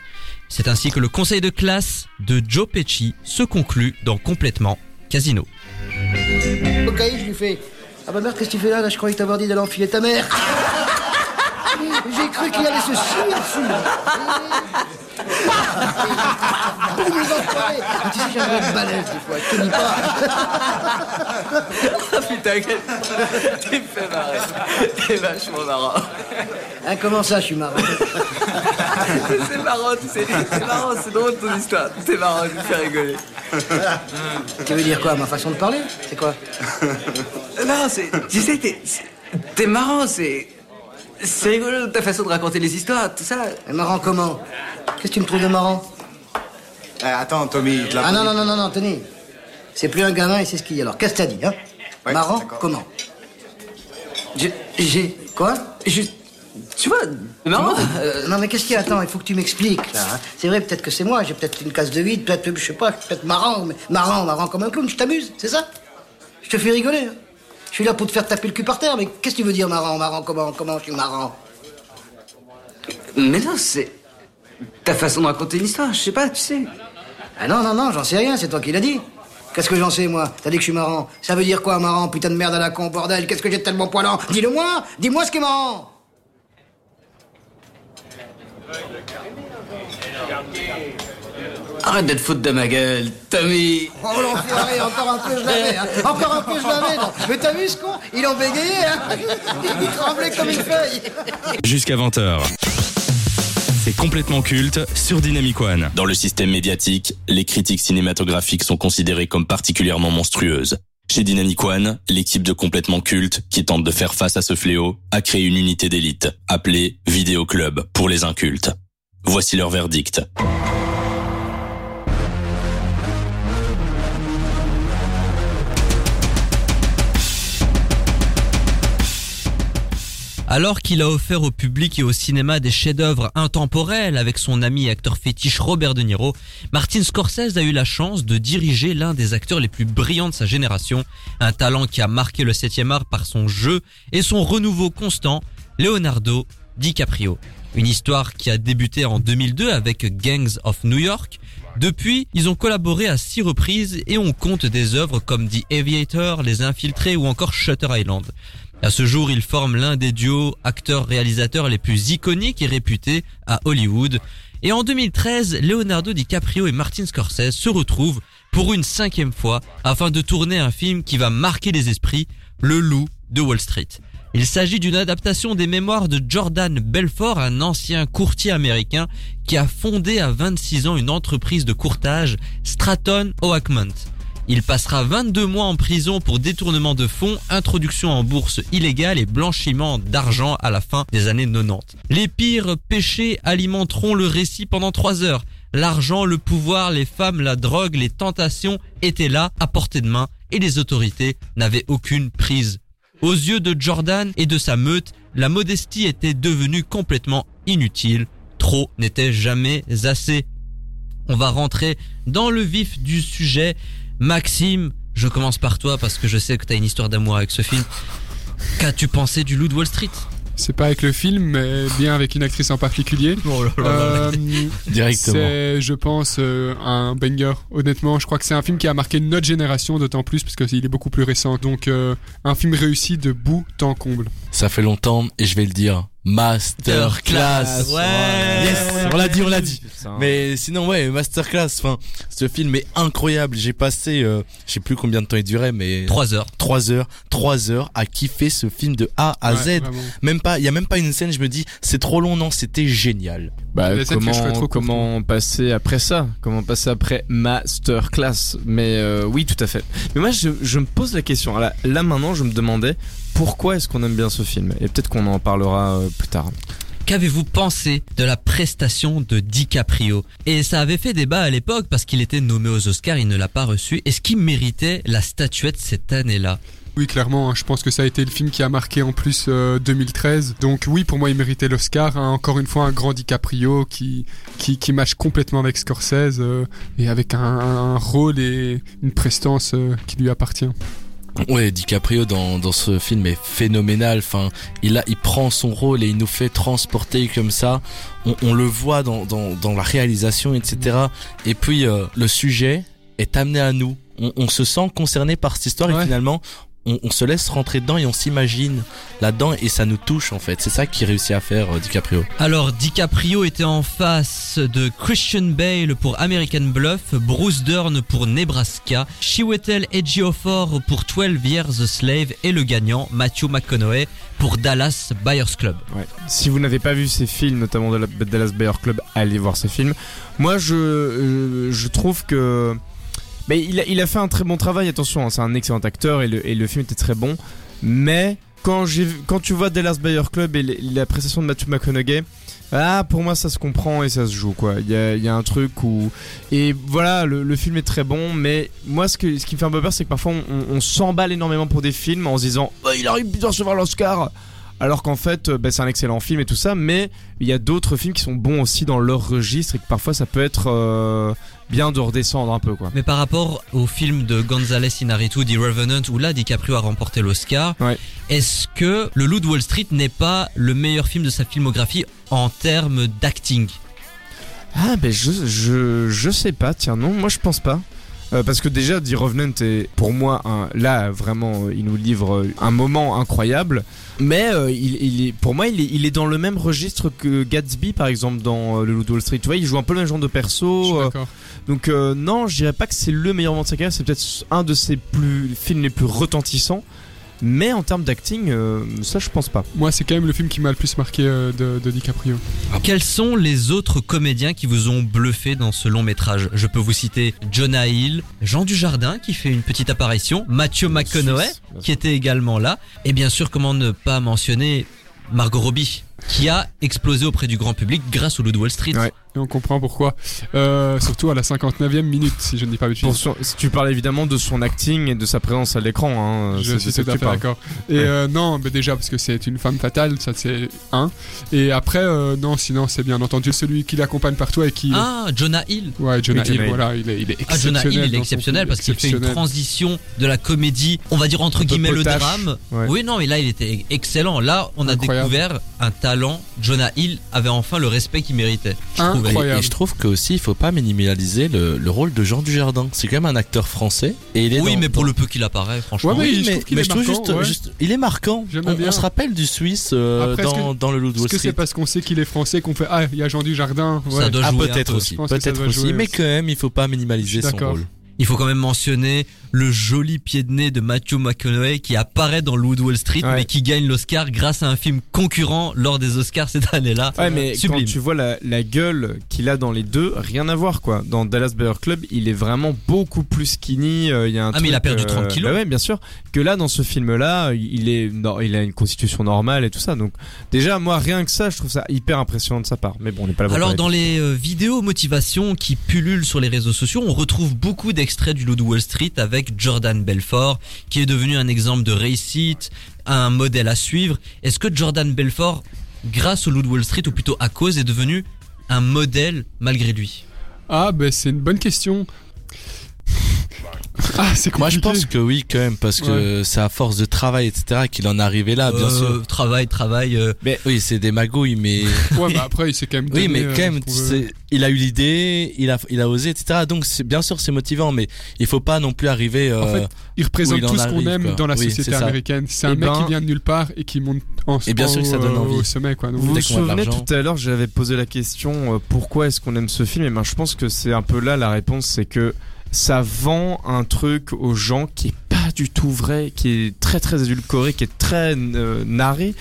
C'est ainsi que le conseil de classe de Joe Pesci se conclut dans Complètement Casino. Ok, je lui fais. Ah bah merde, qu'est-ce que tu là? Je croyais t'avoir dit d'aller enfiler ta mère. J'ai cru qu'il allait se chier dessus. Boum, les enfoirés. Ah, Tu sais, j'ai un balèze des fois, je te dis pas. Putain, quel... t'es fait marrer. T'es vachement marrant. Hein, comment ça, je suis marrant? C'est marrant, tu sais. C'est marrant, c'est drôle ton histoire. T'es marrant, tu me fais rigoler. Tu veux dire quoi, ma façon de parler? C'est quoi? Non, c'est. Tu sais, t'es. T'es marrant, c'est. C'est rigolo ta façon de raconter les histoires, tout ça. Marrant comment Qu'est-ce que tu me trouves de marrant Eh, attends, Tommy, il te l'a Ah non, non, non, non, non, Tony. C'est plus un gamin et c'est ce qu'il y a. Alors, qu'est-ce que t'as dit, hein Ouais, Marrant comment J'ai. J'ai. Quoi Je. Tu vois, marrant. Euh, non mais qu'est-ce qu'il y a Attends, il faut que tu m'expliques là. hein. C'est vrai, peut-être que c'est moi, j'ai peut-être une case de vide, peut-être, je sais pas, peut-être marrant, mais marrant, marrant comme un clown, je t'amuse, c'est ça Je te fais rigoler. hein. Je suis là pour te faire taper le cul par terre, mais qu'est-ce que tu veux dire marrant, marrant, comment, comment je suis marrant Mais non, c'est. Ta façon de raconter une histoire, je sais pas, tu sais. Ah non, non, non, j'en sais rien, c'est toi qui l'as dit. Qu'est-ce que j'en sais, moi T'as dit que je suis marrant. Ça veut dire quoi, marrant Putain de merde à la con, bordel, qu'est-ce que j'ai de tellement poilant Dis-le moi Dis-moi ce qui est marrant Arrête de te foutre de ma gueule, Tommy. Oh l'enfoiré, encore un peu je l'avais, hein. encore un peu je l'avais. non. Mais t'as vu ce con Il en bégayait, hein Il tremblait comme une feuille. Jusqu'à 20h. C'est complètement culte sur Dynamic One. Dans le système médiatique, les critiques cinématographiques sont considérées comme particulièrement monstrueuses. Chez Dynamic One, l'équipe de complètement culte, qui tente de faire face à ce fléau, a créé une unité d'élite, appelée Vidéo Club pour les incultes. Voici leur verdict. Alors qu'il a offert au public et au cinéma des chefs-d'œuvre intemporels avec son ami et acteur fétiche Robert De Niro, Martin Scorsese a eu la chance de diriger l'un des acteurs les plus brillants de sa génération, un talent qui a marqué le 7 art par son jeu et son renouveau constant, Leonardo DiCaprio. Une histoire qui a débuté en 2002 avec Gangs of New York. Depuis, ils ont collaboré à six reprises et on compte des œuvres comme The Aviator, Les Infiltrés ou encore Shutter Island. À ce jour, ils forment l'un des duos acteurs-réalisateurs les plus iconiques et réputés à Hollywood. Et en 2013, Leonardo DiCaprio et Martin Scorsese se retrouvent pour une cinquième fois afin de tourner un film qui va marquer les esprits, Le Loup de Wall Street. Il s'agit d'une adaptation des mémoires de Jordan Belfort, un ancien courtier américain qui a fondé à 26 ans une entreprise de courtage, Stratton Oakmont. Il passera 22 mois en prison pour détournement de fonds, introduction en bourse illégale et blanchiment d'argent à la fin des années 90. Les pires péchés alimenteront le récit pendant 3 heures. L'argent, le pouvoir, les femmes, la drogue, les tentations étaient là, à portée de main, et les autorités n'avaient aucune prise Aux yeux de Jordan et de sa meute, la modestie était devenue complètement inutile. Trop n'était jamais assez. On va rentrer dans le vif du sujet. Maxime, je commence par toi parce que je sais que tu as une histoire d'amour avec ce film. Qu'as-tu pensé du Loup de Wall Street? C'est pas avec le film, mais bien avec une actrice en particulier. Euh, Directement. C'est, je pense, euh, un banger. Honnêtement, je crois que c'est un film qui a marqué notre génération, d'autant plus parce qu'il est beaucoup plus récent. Donc, euh, un film réussi de bout en comble. Ça fait longtemps et je vais le dire. Masterclass. Ouais. Yes, on l'a dit, on l'a dit. Mais sinon ouais, masterclass. Enfin, ce film est incroyable. J'ai passé, euh, je sais plus combien de temps il durait, mais Trois heures. trois heures, trois heures à kiffer ce film de A à Ouais, Z. vraiment. Même pas, il y a même pas une scène. Je me dis, c'est trop long. Non, c'était génial. Bah, comment, trop comment passer après ça? Comment passer après Masterclass? Mais euh, oui, tout à fait. Mais moi, je, je me pose la question. Là, là maintenant, je me demandais pourquoi est-ce qu'on aime bien ce film Et peut-être qu'on en parlera euh, plus tard. Qu'avez-vous pensé de la prestation de DiCaprio Et ça avait fait débat à l'époque parce qu'il était nommé aux Oscars, il ne l'a pas reçu. Est-ce qu'il méritait la statuette cette année-là Oui, clairement, hein, je pense que ça a été le film qui a marqué en plus euh, 2013. Donc oui, pour moi, il méritait l'Oscar. hein. Encore une fois, un grand DiCaprio qui qui, qui match complètement avec Scorsese euh, et avec un, un rôle et une prestance euh, qui lui appartient. Ouais, DiCaprio dans, dans ce film est phénoménal. Enfin, il a, il prend son rôle et il nous fait transporter comme ça. On, on le voit dans, dans, dans la réalisation, etc. Et puis euh, le sujet est amené à nous. On, on se sent concerné par cette histoire Ouais. et finalement on, on se laisse rentrer dedans et on s'imagine là-dedans et ça nous touche en fait. C'est ça qu'il réussit à faire euh, DiCaprio. Alors DiCaprio était en face de Christian Bale pour American Bluff, Bruce Dern pour Nebraska, Chiwetel Ejiofor pour 12 Years a Slave et le gagnant Matthew McConaughey pour Dallas Buyers Club. Ouais. Si vous n'avez pas vu ces films, notamment de la Dallas Bayer Club, allez voir ces films. Moi, je, euh, je trouve que. Mais il a, fait un très bon travail, attention, hein, c'est un excellent acteur et le, film était très bon. Mais quand, quand tu vois Dallas Bayer Club et la prestation de Matthew McConaughey, ah, pour moi ça se comprend et ça se joue quoi. Il y a, un truc où. Et voilà, le, film est très bon, mais moi ce, qui me fait un peu peur, c'est que parfois on, s'emballe énormément pour des films en se disant oh, il arrive bien de recevoir l'Oscar alors qu'en fait, euh, bah, c'est un excellent film et tout ça, mais il y a d'autres films qui sont bons aussi dans leur registre et que parfois ça peut être euh, bien de redescendre un peu quoi. Mais par rapport au film de González Inarritu, The Revenant, où là DiCaprio a remporté l'Oscar, Ouais. est-ce que Le Loup de Wall Street n'est pas le meilleur film de sa filmographie en termes d'acting? Ah ben je, je, je sais pas, tiens non, moi je pense pas. Euh, parce que déjà, The Revenant est pour moi un, là vraiment il nous livre un moment incroyable, mais euh, il, il est pour moi il est, il est dans le même registre que Gatsby par exemple dans euh, le Loup de Wall Street. Tu vois, il joue un peu le même genre de perso. euh, donc non, je dirais pas que c'est le meilleur moment de sa carrière, c'est peut-être un de ses plus films les plus retentissants. Mais en termes d'acting, euh, ça je pense pas. Moi, c'est quand même le film qui m'a le plus marqué euh, de, de DiCaprio. Quels sont les autres comédiens qui vous ont bluffé dans ce long métrage? Je peux vous citer Jonah Hill, Jean Dujardin qui fait une petite apparition, Matthew McConaughey qui était également là, et bien sûr comment ne pas mentionner Margot Robbie qui a explosé auprès du grand public grâce au Loup de Wall Street. Ouais. Et on comprend pourquoi. Euh, surtout à la 59e minute, si je ne dis pas son- si tu parles évidemment de son acting et de sa présence à l'écran, hein, Je suis tout à fait d'accord. Et Ouais. euh, non, mais déjà parce que c'est une femme fatale, ça c'est un. Et après, euh, non, sinon c'est bien entendu celui qui l'accompagne partout et qui. Ah, Jonah Hill. Ouais, Jonah Oui, Hill, Jonah Hill. voilà, il est, il est Ah, exceptionnel. Jonah Hill, il est exceptionnel parce qu'il fait une exceptionnel. transition de la comédie, on va dire entre guillemets le drame. Ouais. Oui, non, mais là il était excellent. Là, on a Incroyable. découvert un talent. Jonah Hill avait enfin le respect qu'il méritait. je trouve. Et, Incroyable. et je trouve que aussi il faut pas minimaliser le, le rôle de Jean Dujardin. C'est quand même un acteur français et il est Oui, dans- mais pour dans- le peu qu'il apparaît, franchement. Ouais, mais Oui, je mais, trouve qu'il mais est je trouve marquant, juste, ouais. juste- il est marquant. On, bien. on se rappelle du Suisse euh, Après, dans, dans le Loup de Est-ce que c'est parce qu'on sait qu'il est français qu'on fait Ah, il y a Jean Dujardin ouais. Ça doit Ah, peut-être peu. aussi, peut-être aussi, mais quand même, il faut pas minimaliser son rôle. Il faut quand même mentionner le joli pied de nez de Matthew McConaughey qui apparaît dans Loup de Wall Street Ouais. mais qui gagne l'Oscar grâce à un film concurrent lors des Oscars cette année-là. Ouais, mais Sublime. quand tu vois la, la gueule qu'il a dans les deux, rien à voir quoi. Dans Dallas Bayer Club, il est vraiment beaucoup plus skinny. euh, Il y a un Ah, mais il a perdu 30 kilos. bah ouais, bien sûr. Que là, dans ce film-là, il est, non, il a une constitution normale et tout ça. Donc déjà, moi, rien que ça, je trouve ça hyper impressionnant de sa part. Mais bon, on n'est pas là. pour Alors dans les euh, vidéos motivation qui pullulent sur les réseaux sociaux, on retrouve beaucoup extrait du Loup de Wall Street avec Jordan Belfort, qui est devenu un exemple de réussite, un modèle à suivre. Est-ce que Jordan Belfort, grâce au Loup de Wall Street, ou plutôt à cause, est devenu un modèle malgré lui? Ah, ben c'est une bonne question. Ah, c'est Moi, je compliqué. pense que oui, quand même, parce que c'est à force de travail, etc., qu'il en est arrivé là, bien Euh, sûr. Travail, travail. euh, Mais oui, c'est des magouilles, mais. Ouais, bah après, il s'est quand même Oui, donné, mais euh, quand même, il a eu l'idée, il a, il a osé, etc. Donc, bien sûr, c'est motivant, mais il faut pas non plus arriver. En fait, il représente il tout ce qu'on arrive, aime quoi. dans la Oui, société américaine. C'est un Eh mec ben- qui vient de nulle part et qui monte en Et bien sûr que ça donne envie. au sommet, quoi. Donc, Vous vous souvenez tout à l'heure, j'avais posé la question euh, pourquoi est-ce qu'on aime ce film? Et ben, je pense que c'est un peu là la réponse, c'est que ça vend un truc aux gens qui est pas du tout vrai, qui est très très édulcoré, qui est très euh, narré.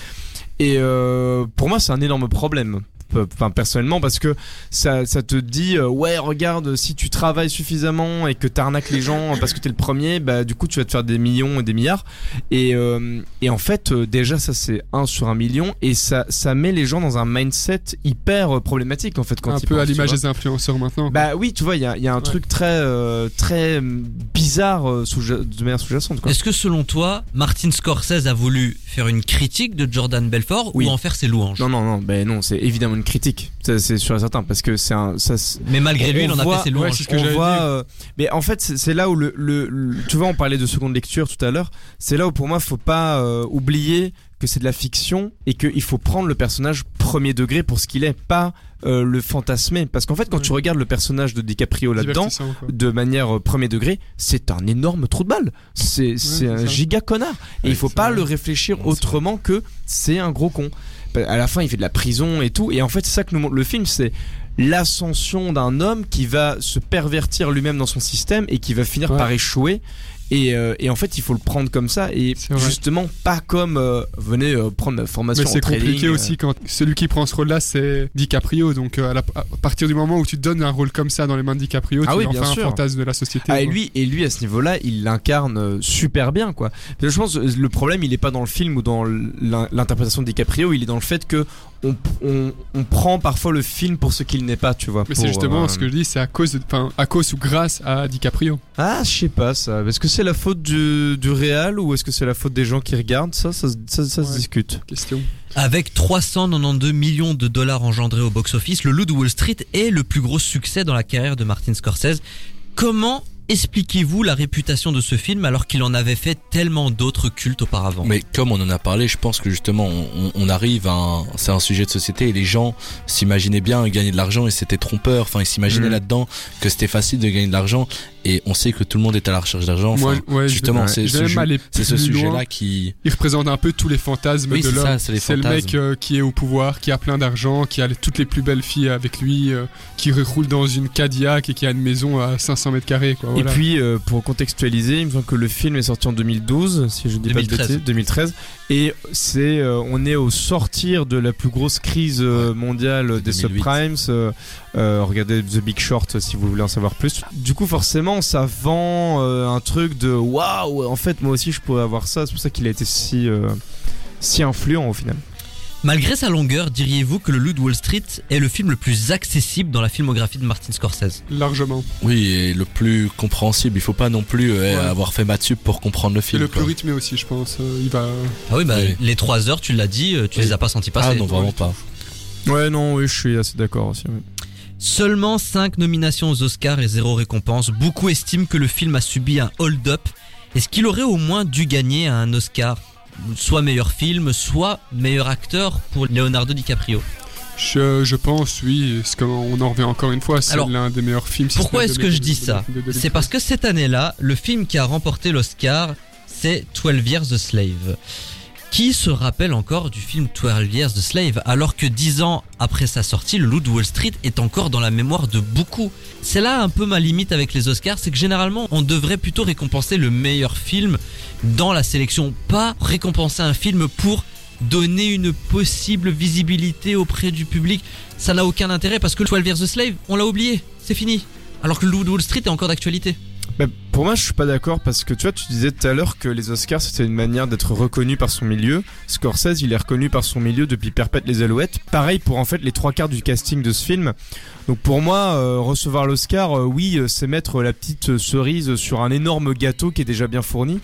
Et euh, pour moi, c'est un énorme problème. Pe- Enfin, personnellement, parce que ça, ça te dit, euh, ouais, regarde, si tu travailles suffisamment et que t'arnaques les gens parce que t'es le premier, bah, du coup, tu vas te faire des millions et des milliards. Et, euh, et en fait, euh, déjà, ça, c'est un sur un million et ça, ça met les gens dans un mindset hyper euh, problématique, en fait, quand un ils peu à pensent, l'image des influenceurs maintenant. Bah oui, tu vois, il y a, il y a un truc très, euh, très euh, bizarre euh, sous, de manière sous-jacente. Est-ce que selon toi, Martin Scorsese a voulu faire une critique de Jordan Belfort Oui. ou en faire ses louanges? Non, non, non, ben non, c'est évidemment une critique. C'est sûr et certain, parce que c'est un, ça, Mais malgré lui, on il en a voit- fait ses louanges. ouais, c'est ce que on voit, euh, mais en fait, c'est là où le, le, le- tu vois, on parlait de seconde lecture tout à l'heure. C'est là où pour moi, faut pas euh, oublier que c'est de la fiction et qu'il faut prendre le personnage premier degré pour ce qu'il est, pas euh, le fantasmer. Parce qu'en fait, quand Ouais. tu regardes le personnage de DiCaprio là-dedans, de manière euh, premier degré, c'est un énorme trou de balle. C'est un ça. giga connard. Et Ouais, il faut pas vrai. le réfléchir autrement que c'est un gros con. À la fin, il fait de la prison et tout. Et en fait, c'est ça que nous montre le film, c'est l'ascension d'un homme qui va se pervertir lui-même dans son système et qui va finir Ouais. par échouer. Et, euh, et en fait, il faut le prendre comme ça et justement pas comme euh, venez euh, prendre la formation Mais c'est compliqué euh. aussi quand celui qui prend ce rôle-là, c'est DiCaprio. Donc, à, la- à partir du moment où tu donnes un rôle comme ça dans les mains de DiCaprio, Ah tu oui, en bien fais un fantasme de la société. Ah, et lui, et lui à ce niveau-là, il l'incarne super bien, quoi. Mais je pense que le problème, il est pas dans le film ou dans l'in- l'interprétation de DiCaprio, il est dans le fait que on, on, on prend parfois le film pour ce qu'il n'est pas, tu vois. Mais c'est justement euh, ce que je dis, c'est à cause, de- enfin, à cause ou grâce à DiCaprio. Ah, je sais pas ça. Est-ce que c'est la faute du, du réal ou est-ce que c'est la faute des gens qui regardent? Ça Ça, se- ça, ça se discute. Question. Avec 392 millions de dollars engendrés au box-office, le Loup de Wall Street est le plus gros succès dans la carrière de Martin Scorsese. Comment expliquez-vous la réputation de ce film alors qu'il en avait fait tellement d'autres cultes auparavant? Mais comme on en a parlé, je pense que justement, on, on arrive à un, c'est un sujet de société et les gens s'imaginaient bien gagner de l'argent et c'était trompeur. Enfin, ils s'imaginaient Mhm. là-dedans que c'était facile de gagner de l'argent et on sait que tout le monde est à la recherche d'argent. Enfin, ouais, justement, c'est ce, sujet-là qui. Il représente un peu tous les fantasmes Oui, de c'est l'homme. ça, c'est les C'est le mec euh, qui est au pouvoir, qui a plein d'argent, qui a toutes les plus belles filles avec lui, euh, qui roule dans une Cadillac et qui a une maison à 500 mètres carrés. Quoi, voilà. Et puis, euh, pour contextualiser, il me semble que le film est sorti en 2012, si je dis 2013. pas de bêtises, 2013. Et c'est, euh, on est au sortir de la plus grosse crise euh, mondiale des 2008. subprimes. Euh, euh, regardez The Big Short si vous voulez en savoir plus. Du coup, forcément, ça vend euh, un truc de waouh. En fait, moi aussi, je pourrais avoir ça. C'est pour ça qu'il a été si, euh, si influent au final. Malgré sa longueur, diriez-vous que le Loup de Wall Street est le film le plus accessible dans la filmographie de Martin Scorsese? Largement. Oui, et le plus compréhensible. Il faut pas non plus euh, Ouais. avoir fait maths sup pour comprendre le Et film. le plus rythmé aussi, je pense. Euh, il va. Ah oui, bah Oui. les trois heures, tu l'as dit, euh, tu Oui. les as pas sentis passer. Ah non, vraiment pas. Ouais, non, oui, je suis assez d'accord aussi. oui. Seulement 5 nominations aux Oscars et zéro récompense. Beaucoup estiment que le film a subi un hold-up. Est-ce qu'il aurait au moins dû gagner un Oscar? Soit meilleur film, soit meilleur acteur pour Leonardo DiCaprio. Je, je pense, oui. On en revient encore une fois. C'est l'un des meilleurs films. si Pourquoi est-ce que je dis ça C'est parce que cette année-là, le film qui a remporté l'Oscar, c'est 12 Years a Slave. Qui se rappelle encore du film 12 Years a Slave alors que 10 ans après sa sortie, le Loup de Wall Street est encore dans la mémoire de beaucoup C'est là un peu ma limite avec les Oscars, c'est que généralement on devrait plutôt récompenser le meilleur film dans la sélection, pas récompenser un film pour donner une possible visibilité auprès du public. Ça n'a aucun intérêt parce que 12 Years a Slave, on l'a oublié, c'est fini. Alors que le Loup Wall Street est encore d'actualité. Bah, pour moi, je suis pas d'accord parce que tu vois, tu disais tout à l'heure que les Oscars c'était une manière d'être reconnu par son milieu. Scorsese, il est reconnu par son milieu depuis Perpète les Alouettes. Pareil pour en fait les trois quarts du casting de ce film. Donc pour moi, euh, recevoir l'Oscar, euh, oui, euh, c'est mettre la petite cerise sur un énorme gâteau qui est déjà bien fourni.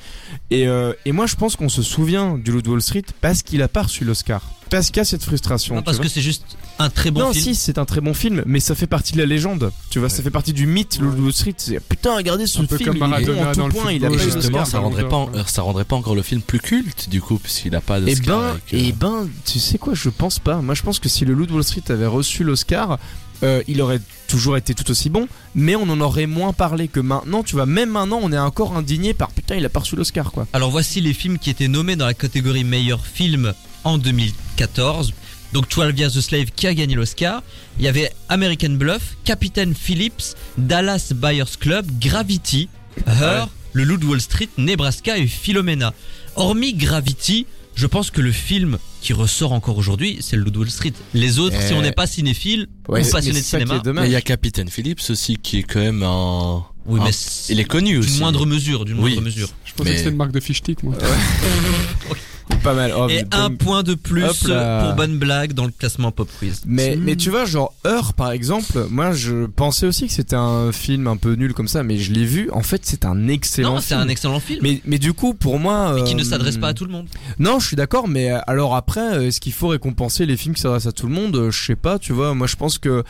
Et, euh, et moi, je pense qu'on se souvient du Loup de Wall Street parce qu'il a pas reçu l'Oscar. Parce qu'il y a cette frustration. Non, parce que c'est juste un très bon non, film. si, c'est un très bon film, mais ça fait partie de la légende. Tu vois, ça fait partie du mythe, de Wall Street. C'est, Putain, regardez ce Un peu film, comme il est bon en tout dans le point, il a pas Justement, ça rendrait pas, euh, ça rendrait pas encore le film plus culte, du coup, puisqu'il a pas Eh d'Oscar. ben, avec, euh, eh ben, tu sais quoi, je pense pas. Moi, je pense que si le Loup de Wall Street avait reçu l'Oscar, euh, il aurait toujours été tout aussi bon, mais on en aurait moins parlé que maintenant. Tu vois, même maintenant, on est encore indigné par putain, il a pas reçu l'Oscar, quoi. Alors voici les films qui étaient nommés dans la catégorie meilleur film en 2014. Donc 12 Years a Slave qui a gagné l'Oscar. Il y avait American Bluff, Captain Phillips, Dallas Buyers Club, Gravity, Her, Le Loup de Wall Street, Nebraska et Philomena. Hormis Gravity, je pense que le film qui ressort encore aujourd'hui, c'est Le Loup de Wall Street. Les autres, si on n'est pas cinéphile Ouais, ou passionné de cinéma, il y a Capitaine Phillips aussi, qui est quand même un. oui, un- mais Il est connu aussi. d'une moindre mesure, d'une Oui. moindre mesure. Je pensais Mais- que c'était une marque de fish moi. Pas mal. Oh, Et un point de plus pour bonne blague dans le classement Pop Quiz. Mais, mais tu vois, genre Heure par exemple, moi je pensais aussi que c'était un film un peu nul comme ça, mais je l'ai vu. En fait, c'est un excellent Non, c'est film. un excellent film. Mais, mais du coup, pour moi. mais qui ne euh, s'adresse pas à tout le monde. Non, je suis d'accord, mais euh, alors après, euh, est-ce qu'il faut récompenser les films qui s'adressent à tout le monde? Je sais pas, tu vois. Moi, je pense que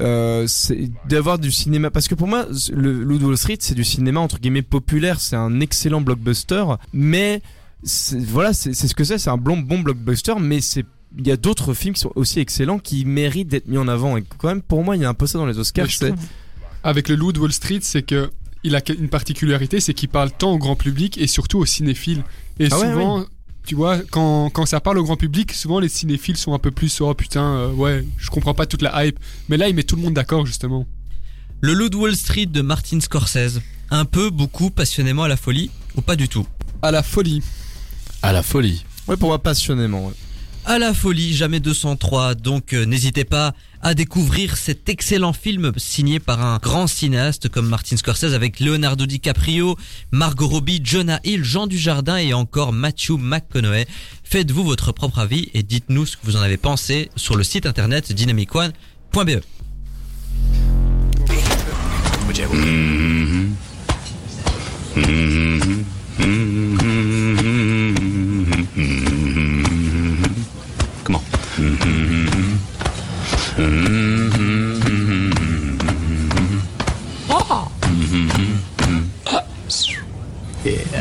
euh, c'est d'avoir du cinéma, parce que pour moi, le Wall Street, c'est du cinéma entre guillemets populaire. C'est un excellent blockbuster, mais voilà, c'est ce que c'est. C'est un bon, bon blockbuster, mais c'est il y a d'autres films qui sont aussi excellents qui méritent d'être mis en avant. Et quand même, pour moi, il y a un peu ça dans les Oscars. Je trouve, avec le Loup de Wall Street, c'est que il a une particularité, c'est qu'il parle tant au grand public et surtout aux cinéphiles. Et Ah ouais, souvent, tu vois, quand, quand ça parle au grand public, souvent les cinéphiles sont un peu plus oh putain, euh, ouais, je comprends pas toute la hype. Mais là, il met tout le monde d'accord justement. Le Loup de Wall Street de Martin Scorsese. Un peu, beaucoup, passionnément à la folie ou pas du tout? À la folie. À la folie. ouais, pour moi passionnément. ouais. À la folie, jamais 203. Donc euh, n'hésitez pas à découvrir cet excellent film signé par un grand cinéaste comme Martin Scorsese avec Leonardo DiCaprio, Margot Robbie, Jonah Hill, Jean Dujardin et encore Matthew McConaughey. Faites-vous votre propre avis et dites-nous ce que vous en avez pensé sur le site internet dynamicone.be. Comment